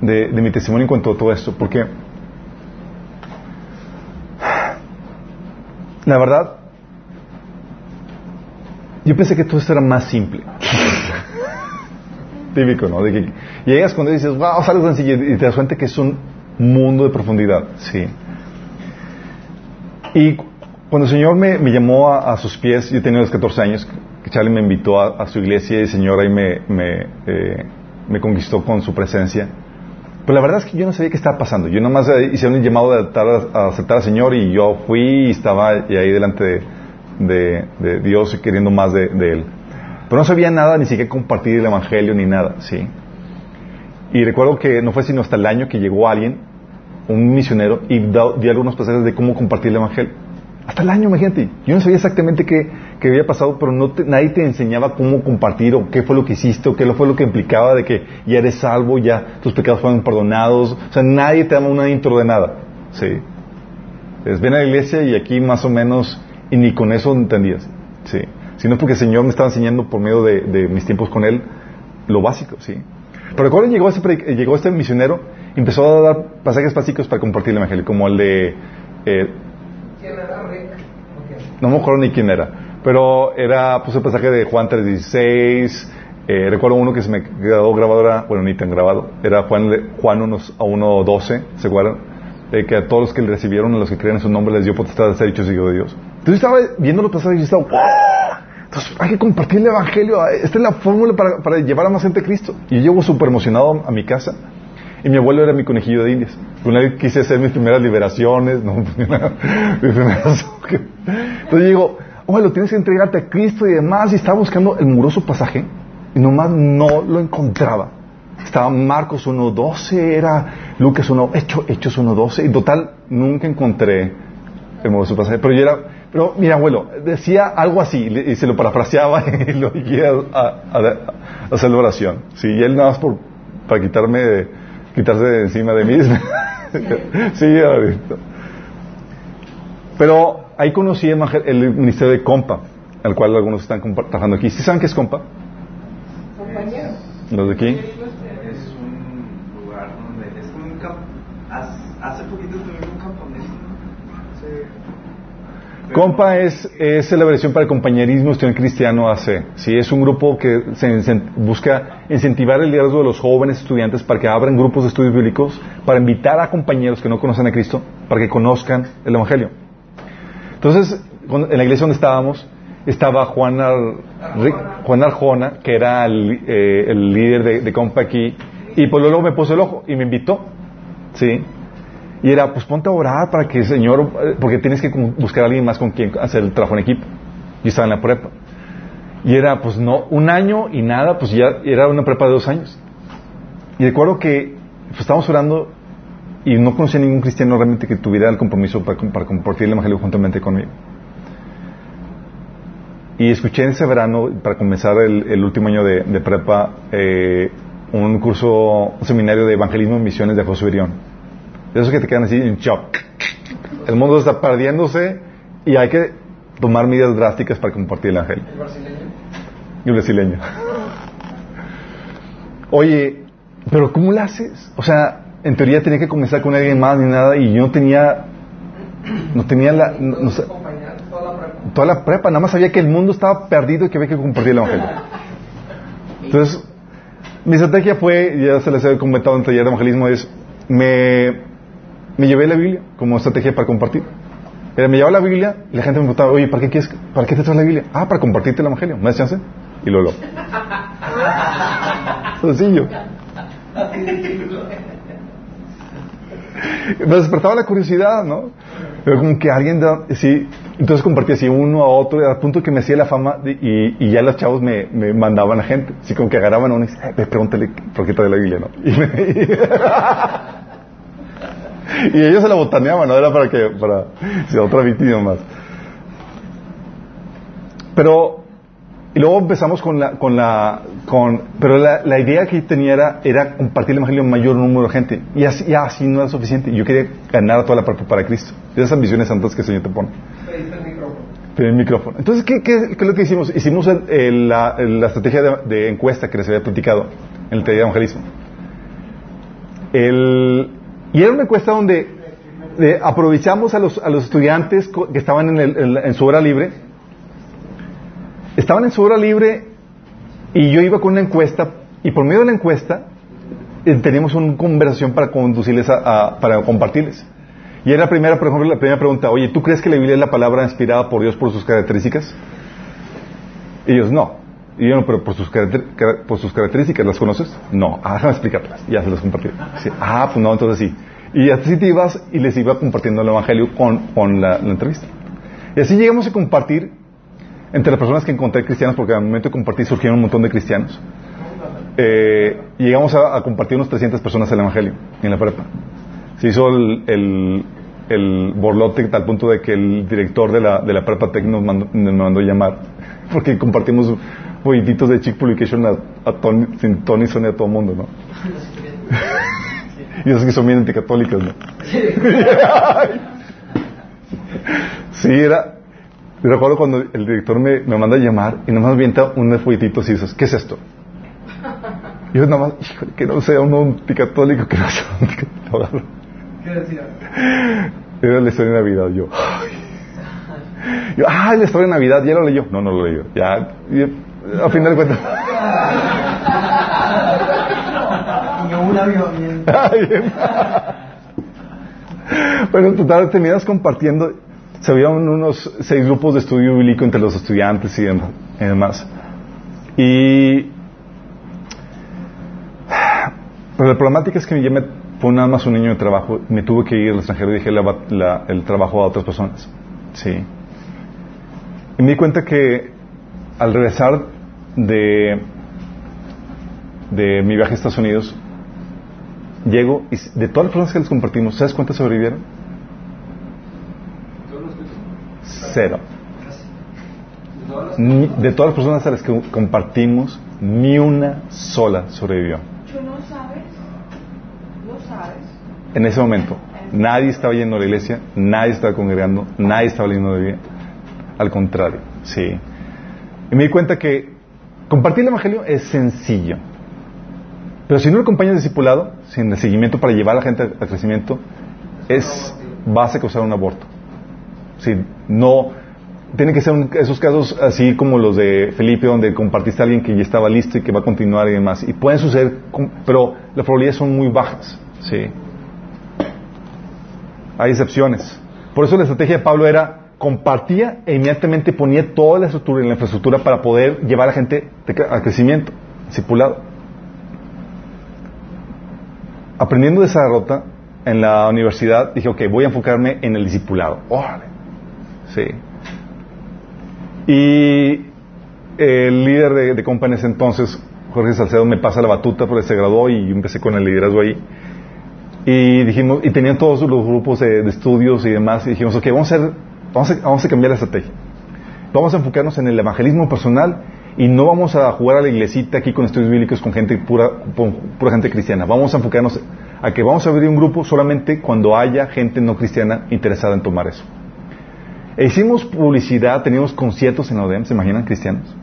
de- de mi testimonio en cuanto a todo esto. Porque la verdad, yo pensé que todo esto era más simple. Típico, ¿no? De que llegas cuando dices, wow, algo sencillo y te das cuenta que es un mundo de profundidad. Sí. Y cuando el Señor me, me llamó a, a sus pies, yo tenía los 14 años, que Charlie me invitó a, a su iglesia y el Señor ahí me, me, eh, me conquistó con su presencia. Pero la verdad es que yo no sabía qué estaba pasando. Yo nomás eh, hice un llamado de a, a aceptar al Señor y yo fui y estaba y ahí delante de, de- de Dios y queriendo más de, de Él. Pero no sabía nada, ni siquiera compartir el Evangelio ni nada, ¿sí? Y recuerdo que no fue sino hasta el año que llegó alguien, un misionero, y di algunos pasajes de cómo compartir el Evangelio. Hasta el año, imagínate. Yo no sabía exactamente qué, había pasado, pero no te- nadie te enseñaba cómo compartir o qué fue lo que hiciste o qué fue lo que implicaba de que ya eres salvo, ya tus pecados fueron perdonados. O sea, nadie te daba una intro de nada. Sí. Es ven a la iglesia y aquí más o menos, y ni con eso entendías. Sí. Sino porque el Señor me estaba enseñando por medio de, de mis tiempos con Él lo básico, sí. Pero recuerden, llegó este, predic- llegó este misionero empezó a dar pasajes básicos para compartir el Evangelio, como el de... eh, ¿Quién era Rick? Ok. no me acuerdo ni quién era, pero era pues el pasaje de Juan 3.16, eh, recuerdo uno que se me quedó grabado, era, bueno, ni tan grabado, era Juan, Juan 1, a 1.12, ¿se acuerdan? Que a todos los que le recibieron, a los que creen en su nombre, les dio potestad de ser hechos hijos de Dios. Entonces estaba viendo los pasajes y estaba, ¡wow! Entonces hay que compartir el Evangelio, esta es la fórmula para, para llevar a más gente a Cristo. Y yo llego súper emocionado a mi casa. Y mi abuelo era mi conejillo de indias. Una vez quise hacer mis primeras liberaciones, no, mis primeras- Entonces digo, abuelo, tienes que entregarte a Cristo y demás. Y estaba buscando el muroso pasaje y nomás no lo encontraba. Estaba Marcos 1.12, era Lucas 1, Hecho, Hechos 1.12. Y total, nunca encontré el muroso pasaje. Pero yo era, pero mira, abuelo, decía algo así y se lo parafraseaba y lo guía a, a, a hacer la oración. Sí, y él nada más por, para quitarme de, quitarse de encima de mí. sí. Pero ahí conocí el, ministerio de Compa, al cual algunos están trabajando aquí. ¿Sí saben qué es Compa? Compañero. Los de aquí. Es un lugar donde es como un camp... Hace, hace poquito tuvimos un campamento. ¿no? Compa es, es celebración para el compañerismo estudiantil cristiano AC. Sí, es un grupo que se busca incentivar el liderazgo de los jóvenes estudiantes para que abran grupos de estudios bíblicos, para invitar a compañeros que no conocen a Cristo, para que conozcan el Evangelio. Entonces, en la iglesia donde estábamos, estaba Juan, Ar- Juan Arjona, que era el, eh, líder de, Compa aquí, y pues luego me puso el ojo y me invitó. ¿Sí? Y era, pues ponte a orar para que el Señor, eh, porque tienes que buscar a alguien más con quien hacer el trabajo en equipo. Yo estaba en la prepa. Y era, pues no, un año y nada, pues ya era una prepa de dos años. Y recuerdo que pues, estábamos orando y no conocía ningún cristiano realmente que tuviera el compromiso para, compartir el Evangelio juntamente conmigo. Y escuché en ese verano, para comenzar el, último año de, prepa, eh, un curso, un seminario de evangelismo en misiones de José Virión. De esos que te quedan así en shock. El mundo está perdiéndose y hay que tomar medidas drásticas para compartir el Evangelio. ¿El brasileño? Y un brasileño. Oye, pero ¿cómo lo haces? O sea, en teoría tenía que comenzar con alguien más ni nada y yo no tenía, no tenía la, no, no toda la prepa, nada más sabía que el mundo estaba perdido y que había que compartir el Evangelio. Entonces, mi estrategia fue, ya se les he comentado en el taller de evangelismo, es, me, me llevé la Biblia como estrategia para compartir. Pero me llevaba la Biblia y la gente me preguntaba, oye, ¿para qué, quieres, ¿para qué te traes la Biblia? Ah, para compartirte el Evangelio. ¿Me das chance? Y lo lo. Sencillo. Me despertaba la curiosidad, ¿no? Pero como que alguien da, sí, entonces compartía así uno a otro, al punto que me hacía la fama de- y, y ya los chavos me, me mandaban a gente, así como que agarraban a uno y decían, "Eh, pregúntale por qué trae la Biblia, ¿no? Y, me- y ellos se la botaneaban, ¿no? Era para que, para, si otra víctima más. Pero, y luego empezamos con la, con la, con, pero la, la idea que tenía era, era compartir el evangelio a un mayor número de gente. Y así, ya así no era suficiente. Yo quería ganar a toda la parte para Cristo. Esas ambiciones santas que el Señor te pone. Pediste el micrófono. El micrófono. Entonces, ¿qué, qué, qué es lo que hicimos? Hicimos el- el- la, la estrategia de, de encuesta que les había platicado en el taller de evangelismo. El- y era una encuesta donde eh, aprovechamos a los, a los estudiantes que estaban en, el- en su hora libre. Estaban en su hora libre y yo iba con una encuesta y por medio de la encuesta eh, teníamos una conversación para conducirles a, para compartirles. Y era la primera, por ejemplo, la primera pregunta, oye, ¿tú crees que la Biblia es la palabra inspirada por Dios por sus características? Ellos, no. Y yo, no, pero por sus, por sus características, ¿las conoces? No. Ah, déjame explicártelas. Y ya se las compartí. Sí. Ah, pues no, entonces sí. Y así te ibas y les iba compartiendo el Evangelio con, con la, entrevista. Y así llegamos a compartir entre las personas que encontré cristianos, porque al momento de compartir surgieron un montón de cristianos. Eh, llegamos a, compartir unos 300 personas el Evangelio en la prepa. Se hizo el, el, el borlote tal punto de que el director de la, de la prepa Tech nos nos mandó llamar porque compartimos bollititos de Chick Publication a, a Tony, sin Tony Sonia a todo el mundo, ¿no? y esos que son bien anticatólicos, ¿no? sí, era... yo recuerdo cuando el director me, me manda a llamar y nomás avienta un folletito y dices, ¿qué es esto? Y yo nada más, híjole, que no sea un anticatólico, que no sea un anticatólico. ¿Qué decía? Era la historia de Navidad. Yo, ay. Yo, ah, la historia de Navidad, ya lo leyó. No, no lo leyó. Ya, a final de cuentas. Y un. Ay, bueno, en total terminas compartiendo. Se habían unos seis grupos de estudio bíblico entre los estudiantes y dem- y demás. Y. Pero la problemática es que ya me fue nada más un niño de trabajo. Me tuve que ir al extranjero y dejé la- la- el trabajo a otras personas. Sí. Y me di cuenta que al regresar de, de mi viaje a Estados Unidos, llego y de todas las personas que les compartimos, ¿sabes cuántas sobrevivieron? Cero. Ni- de todas las personas a las que compartimos, ni una sola sobrevivió. Tú no sabes, no sabes. En ese momento, nadie estaba yendo a la iglesia, nadie estaba congregando, nadie estaba leyendo la Biblia. Al contrario, sí. Y me di cuenta que compartir el Evangelio es sencillo. Pero si no lo acompañas de discipulado, sin el seguimiento para llevar a la gente al crecimiento, es, vas a causar un aborto. Sí, no, tiene que ser un- esos casos así como los de Felipe, donde compartiste a alguien que ya estaba listo y que va a continuar y demás. Y pueden suceder, pero las probabilidades son muy bajas. Sí. Hay excepciones. Por eso la estrategia de Pablo era compartía e inmediatamente ponía toda la estructura y la infraestructura para poder llevar a la gente al crecimiento, discipulado. Aprendiendo de esa derrota en la universidad, dije, ok, voy a enfocarme en el discipulado. Órale. Sí. Y el líder de, de en ese entonces, Jorge Salcedo, me pasa la batuta porque se graduó y yo empecé con el liderazgo ahí. Y dijimos, y tenían todos los grupos de, de estudios y demás, y dijimos, ok, vamos a, hacer, vamos, a, vamos a cambiar la estrategia. Vamos a enfocarnos en el evangelismo personal y no vamos a jugar a la iglesita aquí con estudios bíblicos con gente pura, pura gente cristiana. Vamos a enfocarnos a que vamos a abrir un grupo solamente cuando haya gente no cristiana interesada en tomar eso. E hicimos publicidad, teníamos conciertos en ODEM, ¿se imaginan cristianos?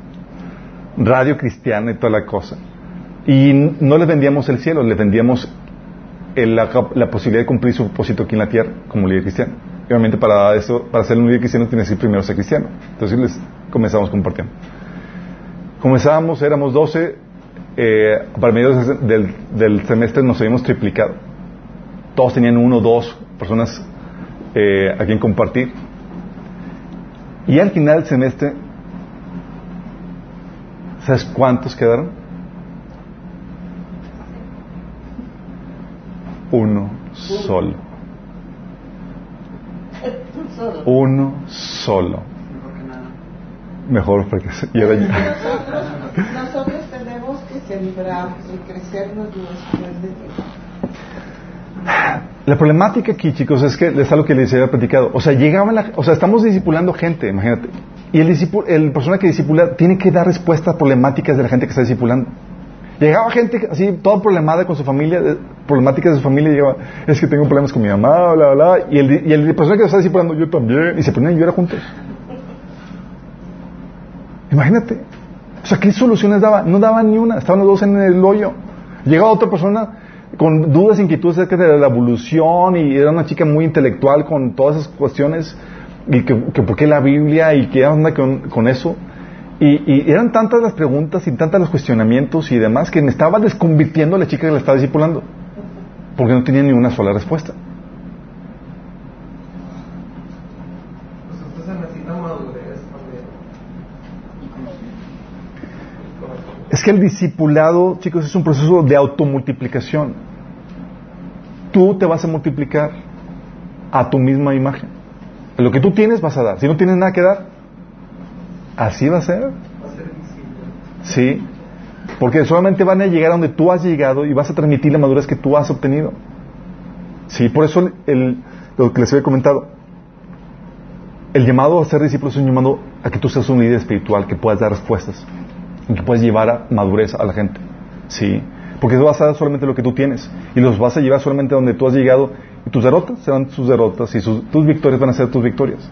Radio cristiana y toda la cosa. Y no les vendíamos el cielo, les vendíamos la, la posibilidad de cumplir su propósito aquí en la tierra como líder cristiano. Y obviamente para eso, para ser un líder cristiano tienes que primero ser cristiano. Entonces les comenzamos compartiendo. Comenzábamos, éramos 12, eh, para medio del, del semestre nos habíamos triplicado. Todos tenían uno, dos personas eh, a quien compartir. Y al final del semestre, ¿sabes cuántos quedaron? Uno solo. Uno solo. Mejor porque se- Nosotros, nosotros tenemos que celebrar y crecernos después de. La problemática aquí, chicos, es que es algo que les había platicado. O sea, llegaban la, o sea, estamos discipulando gente, imagínate. Y el, el persona que discipula tiene que dar respuestas a problemáticas de la gente que está discipulando. Llegaba gente así, toda problemada con su familia, problemáticas de su familia, y llegaba, es que tengo problemas con mi mamá, bla, bla. Y el, y el persona que lo está discipulando, yo también. Y se ponían a llorar juntos. Imagínate. O sea, ¿qué soluciones daba? No daba ni una. Estaban los dos en el hoyo. Llegaba otra persona con dudas, inquietudes acerca de la evolución y era una chica muy intelectual con todas esas cuestiones y que, que por qué la Biblia y qué onda con eso. Y, y eran tantas las preguntas y tantas los cuestionamientos y demás que me estaba desconvirtiendo a la chica que la estaba discipulando porque no tenía ni una sola respuesta. Pues madurez. Es que el discipulado, chicos, es un proceso de automultiplicación. Tú te vas a multiplicar a tu misma imagen. Lo que tú tienes vas a dar. Si no tienes nada que dar, así va a ser. Sí. Porque solamente van a llegar a donde tú has llegado y vas a transmitir la madurez que tú has obtenido. Sí, por eso el- lo que les había comentado. El llamado a ser discípulo es un llamado a que tú seas un líder espiritual, que puedas dar respuestas y que puedas llevar a madurez a la gente. Sí. Porque eso vas a dar solamente lo que tú tienes y los vas a llevar solamente a donde tú has llegado y tus derrotas serán sus derrotas y sus- tus victorias van a ser tus victorias.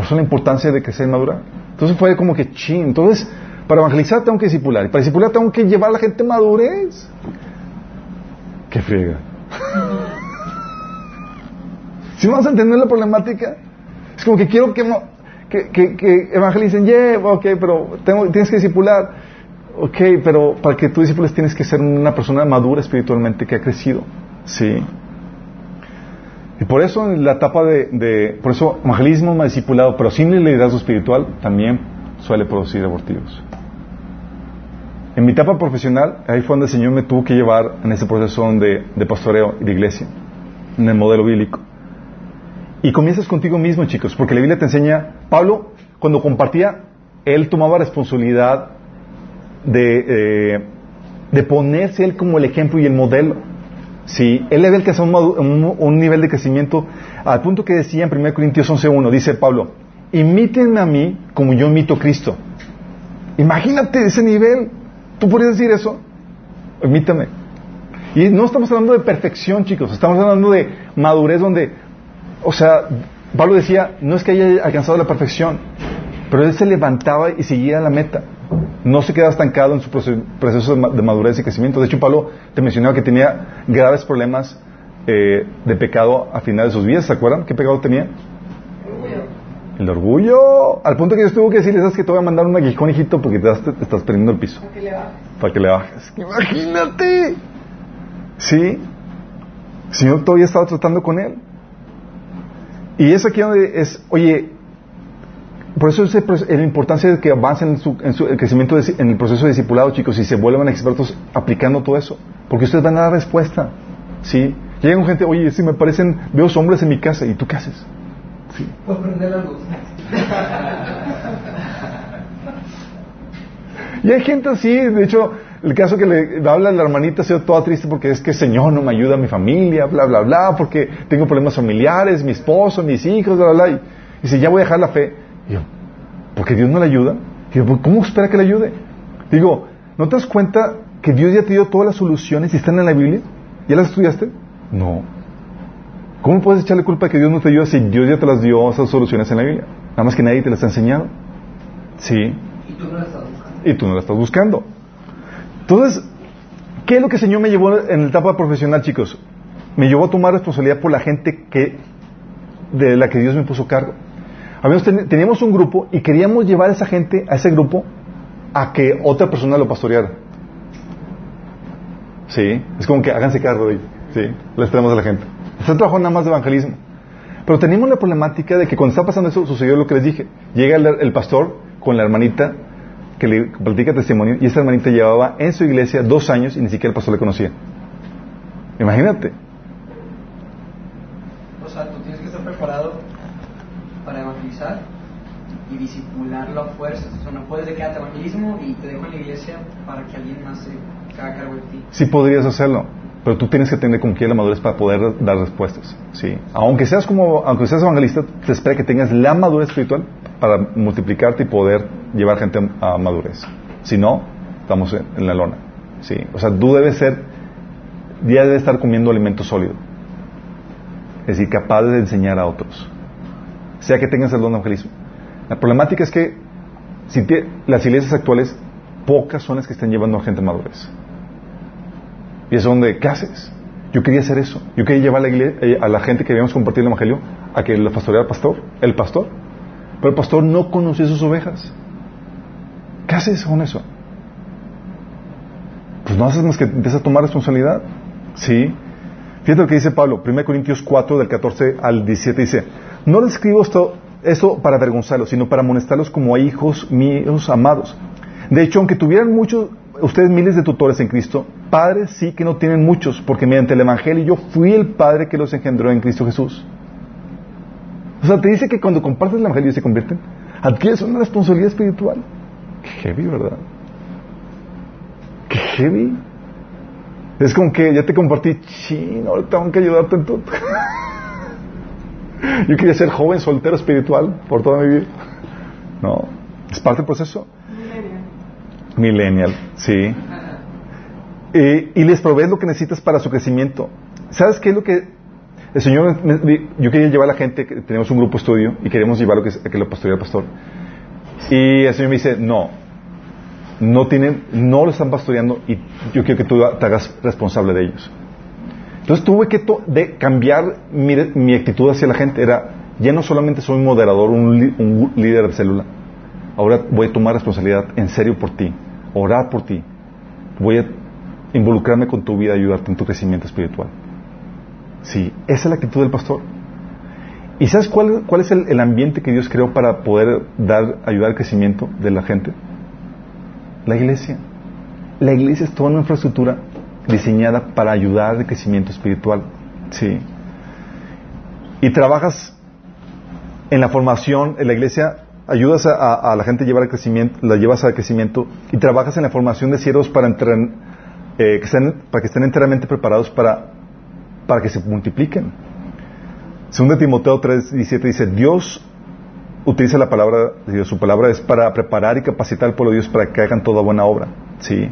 Por eso la importancia de crecer y madurar. Entonces fue como que chin. Entonces, para evangelizar tengo que discipular. Y para discipular tengo que llevar a la gente a madurez. Qué friega. Si vamos a entender la problemática, es como que quiero que, que, que, que evangelicen, yeah, ok, pero tengo, tienes que discipular. Ok, pero para que tú discipules tienes que ser una persona madura espiritualmente, que ha crecido. Sí. Y por eso en la etapa de, por eso evangelismo más discipulado, pero sin el liderazgo espiritual, también suele producir abortivos. En mi etapa profesional, ahí fue donde el Señor me tuvo que llevar en ese proceso de, de pastoreo y de iglesia, en el modelo bíblico. Y comienzas contigo mismo, chicos, porque la Biblia te enseña, Pablo, cuando compartía, él tomaba responsabilidad de, eh, de ponerse él como el ejemplo y el modelo. Sí, él había alcanzado un, madu- un, un nivel de crecimiento al punto que decía en 1 Corintios 11.1, dice Pablo, imítenme a mí como yo imito a Cristo. Imagínate ese nivel. ¿Tú podrías decir eso? Imítame. Y no estamos hablando de perfección, chicos, estamos hablando de madurez donde, o sea, Pablo decía, no es que haya alcanzado la perfección, pero él se levantaba y seguía la meta. No se quedaba estancado en su proce- proceso de ma- de madurez y crecimiento. De hecho, Pablo te mencionaba que tenía graves problemas eh, de pecado a final de sus vidas. ¿Se acuerdan qué pecado tenía? El orgullo. Al punto que Dios tuvo que decirle, sabes que te voy a mandar un aguijón, hijito, porque te estás perdiendo el piso. Para que le bajes. Para que le bajes. Imagínate. Sí. El Señor todavía estaba tratando con él. Y es aquí donde es, oye, por eso es la importancia de que avancen en su, en su el crecimiento, de- en el proceso de discipulado, chicos, y se vuelvan expertos aplicando todo eso. Porque ustedes van a dar respuesta. ¿Sí? Llegan gente, oye, si me parecen, veo hombres en mi casa, ¿y tú qué haces? Sí. Prender la luz. Y hay gente así, de hecho, el caso que le habla la hermanita sido toda triste porque es que Señor no me ayuda a mi familia, bla, bla, bla, porque tengo problemas familiares, mi esposo, mis hijos, bla, bla, bla. Y dice, ya voy a dejar la fe. Y yo, ¿porque Dios no le ayuda? Y yo, "Pues, ¿cómo espera que le ayude? Digo, ¿no te das cuenta que Dios ya te dio todas las soluciones y están en la Biblia? ¿Ya las estudiaste? No. ¿Cómo puedes echarle culpa de que Dios no te ayuda si Dios ya te las dio esas soluciones en la Biblia? Nada más que nadie te las ha enseñado. Sí Y tú no la estás buscando. y tú no la estás buscando. Entonces, ¿qué es lo que el Señor me llevó en la etapa profesional, chicos? Me llevó a tomar responsabilidad por la gente que de la que Dios me puso cargo. Habíamos ten- teníamos un grupo y queríamos llevar a esa gente, a ese grupo, a que otra persona lo pastoreara. Sí, es como que háganse cargo de ello. Sí, les traemos a la gente. Están trabajando nada más de evangelismo. Pero tenemos la problemática de que cuando está pasando eso, sucedió lo que les dije. Llega el, el pastor con la hermanita que le platica testimonio y esta hermanita llevaba en su iglesia dos años y ni siquiera el pastor le conocía. Imagínate. O sea, tú tienes que estar preparado para y disipularlo a fuerzas. O sea, no puedes decirte evangelismo y te dejo en la iglesia para que alguien más se haga cargo de ti. Sí podrías hacerlo, pero tú tienes que tener con quién la madurez para poder dar respuestas. Sí. Aunque seas como, aunque seas evangelista, te espera que tengas la madurez espiritual para multiplicarte y poder llevar gente a, madurez. Si no, estamos en la lona. Sí. O sea, tú debes ser, ya debes estar comiendo alimento sólido. Es decir, capaz de enseñar a otros. Sea que tengas el don de evangelismo. La problemática es que si te- las iglesias actuales, pocas son las que están llevando a gente madurez. Y es donde, ¿qué haces? Yo quería hacer eso. Yo quería llevar a la, igle- eh, a la gente que habíamos compartido el evangelio a que la pastoreara el pastor, el pastor. Pero el pastor no conocía sus ovejas. ¿Qué haces con eso? Pues no haces más que empiezas a tomar responsabilidad. Sí. Fíjate lo que dice Pablo, 1 Corintios 4, del 14 al 17, dice, no les escribo esto, para avergonzarlos, sino para amonestarlos como a hijos míos amados. De hecho, aunque tuvieran muchos, ustedes miles de tutores en Cristo, padres sí que no tienen muchos, porque mediante el Evangelio yo fui el padre que los engendró en Cristo Jesús. O sea, te dice que cuando compartes el Evangelio y se convierten, adquieres una responsabilidad espiritual. Qué heavy, ¿verdad? Qué heavy. Es como que ya te compartí, chin, ahora tengo que ayudarte en todo. Yo quería ser joven, soltero, espiritual por toda mi vida. No, es parte del proceso. Millennial, sí. Eh, y les provees lo que necesitas para su crecimiento. ¿Sabes qué es lo que el Señor, me- yo quería llevar a la gente, que tenemos un grupo estudio y queremos llevarlo que, a que lo pastorea el pastor. Y el Señor me dice, no, no tienen, no lo están pastoreando y yo quiero que tú te hagas responsable de ellos. Entonces tuve que cambiar mi, actitud hacia la gente. Era, ya no solamente soy un moderador, un, líder de célula. Ahora voy a tomar responsabilidad en serio por ti, orar por ti. Voy a involucrarme con tu vida, ayudarte en tu crecimiento espiritual. Sí, esa es la actitud del pastor. ¿Y sabes cuál, cuál es el, el ambiente que Dios creó para poder dar, ayudar al crecimiento de la gente? La iglesia. La iglesia es toda una infraestructura diseñada para ayudar al crecimiento espiritual. Sí. Y trabajas en la formación, en la iglesia, ayudas a, la gente a llevar al crecimiento, la llevas al crecimiento y trabajas en la formación de siervos para, eh, que estén, para que estén enteramente preparados para, para que se multipliquen. Según Timoteo 3:17 dice, Dios utiliza la palabra Dios, su palabra es para preparar y capacitar al pueblo de Dios para que hagan toda buena obra. ¿sí?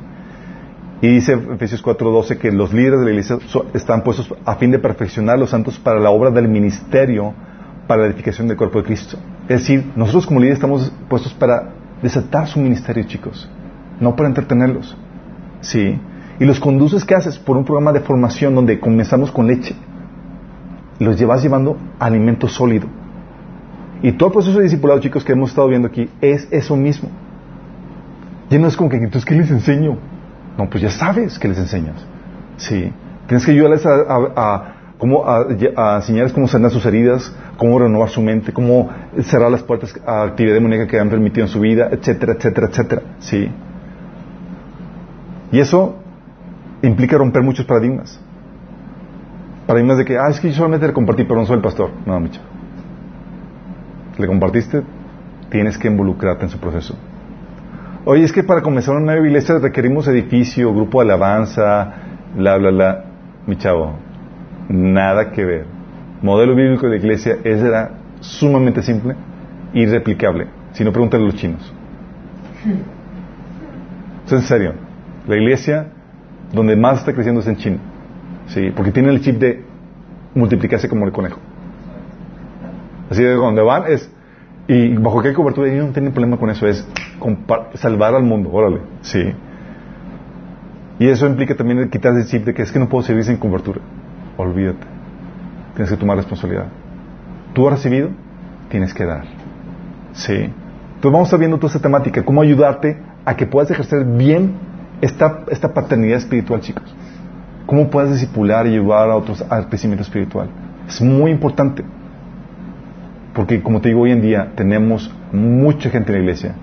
Y dice Efesios 4:12 que los líderes de la iglesia están puestos a fin de perfeccionar a los santos para la obra del ministerio, para la edificación del cuerpo de Cristo. Es decir, nosotros como líderes estamos puestos para desatar su ministerio, chicos, no para entretenerlos. ¿Sí? Y los conduces, ¿qué haces? Por un programa de formación donde comenzamos con leche. Los llevas llevando alimento sólido. Y todo el proceso de discipulado, chicos, que hemos estado viendo aquí, es eso mismo. Ya no es como que, entonces, ¿qué les enseño? No, pues ya sabes que les enseñas. Sí. Tienes que ayudarles a, enseñarles cómo sanar sus heridas, cómo renovar su mente, cómo cerrar las puertas a actividad demoníaca que han permitido en su vida, etcétera, etcétera, etcétera. Sí. Y eso implica romper muchos paradigmas. Paradigmas de que, ah, es que yo solamente le compartí, pero no soy el pastor. No, Micha. Le compartiste, tienes que involucrarte en su proceso. Oye, es que para comenzar una nueva iglesia requerimos edificio, grupo de alabanza, bla, bla, bla. Mi chavo, nada que ver. Modelo bíblico de iglesia ese era sumamente simple y replicable. Si no, pregúntale a los chinos. Es en serio. La iglesia donde más está creciendo es en China. Sí, porque tienen el chip de multiplicarse como el conejo. Así de donde van es y bajo qué cobertura ellos no tienen problema con eso es salvar al mundo, órale, sí. Y eso implica también el quitar el chip de que es que no puedo servir sin cobertura. Olvídate. Tienes que tomar responsabilidad. Tú has recibido, tienes que dar. Sí. Entonces vamos a viendo toda esta temática, cómo ayudarte a que puedas ejercer bien esta, esta paternidad espiritual, chicos. cómo puedes discipular y ayudar a otros al crecimiento espiritual. Es muy importante. Porque como te digo, hoy en día tenemos mucha gente en la iglesia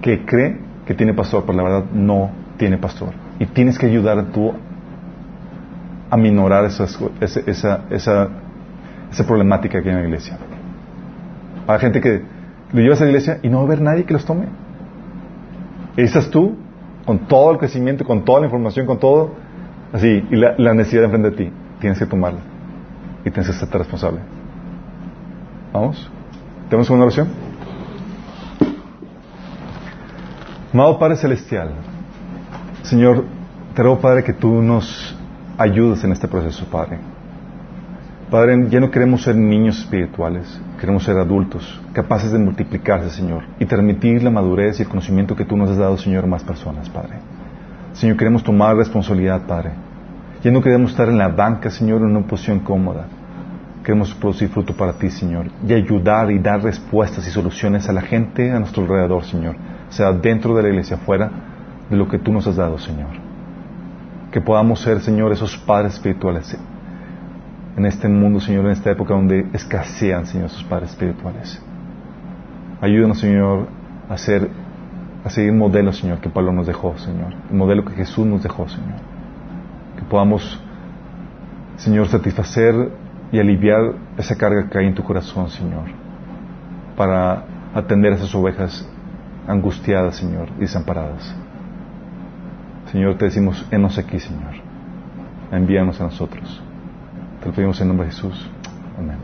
que cree que tiene pastor, pero la verdad no tiene pastor. Y tienes que ayudar tú a minorar esas, esa, esa, esa, problemática que hay en la iglesia. Hay gente que lo llevas a la iglesia y no va a haber nadie que los tome. Y estás tú, con todo el crecimiento, con toda la información, con todo, así, y la, la necesidad de enfrente de ti. Tienes que tomarla. Y tienes que ser responsable. ¿Vamos? ¿Tenemos una oración? Amado Padre Celestial, Señor, te ruego, Padre, que tú nos ayudes en este proceso, Padre. Padre, ya no queremos ser niños espirituales, queremos ser adultos, capaces de multiplicarse, Señor, y transmitir la madurez y el conocimiento que tú nos has dado, Señor, a más personas, Padre. Señor, queremos tomar responsabilidad, Padre. Ya no queremos estar en la banca, Señor, en una posición cómoda. Queremos producir fruto para ti, Señor, y ayudar y dar respuestas y soluciones a la gente a nuestro alrededor, Señor, sea dentro de la iglesia, fuera de lo que tú nos has dado, Señor. Que podamos ser, Señor, esos padres espirituales en este mundo, Señor, en esta época donde escasean, Señor, esos padres espirituales. Ayúdanos, Señor, a, ser, a seguir modelo, Señor, que Pablo nos dejó, Señor. El modelo que Jesús nos dejó, Señor. Que podamos, Señor, satisfacer y aliviar esa carga que hay en tu corazón, Señor, para atender a esas ovejas angustiadas, Señor, y desamparadas. Señor, te decimos, enos aquí, Señor. Envíanos a nosotros. Te lo pedimos en nombre de Jesús. Amén.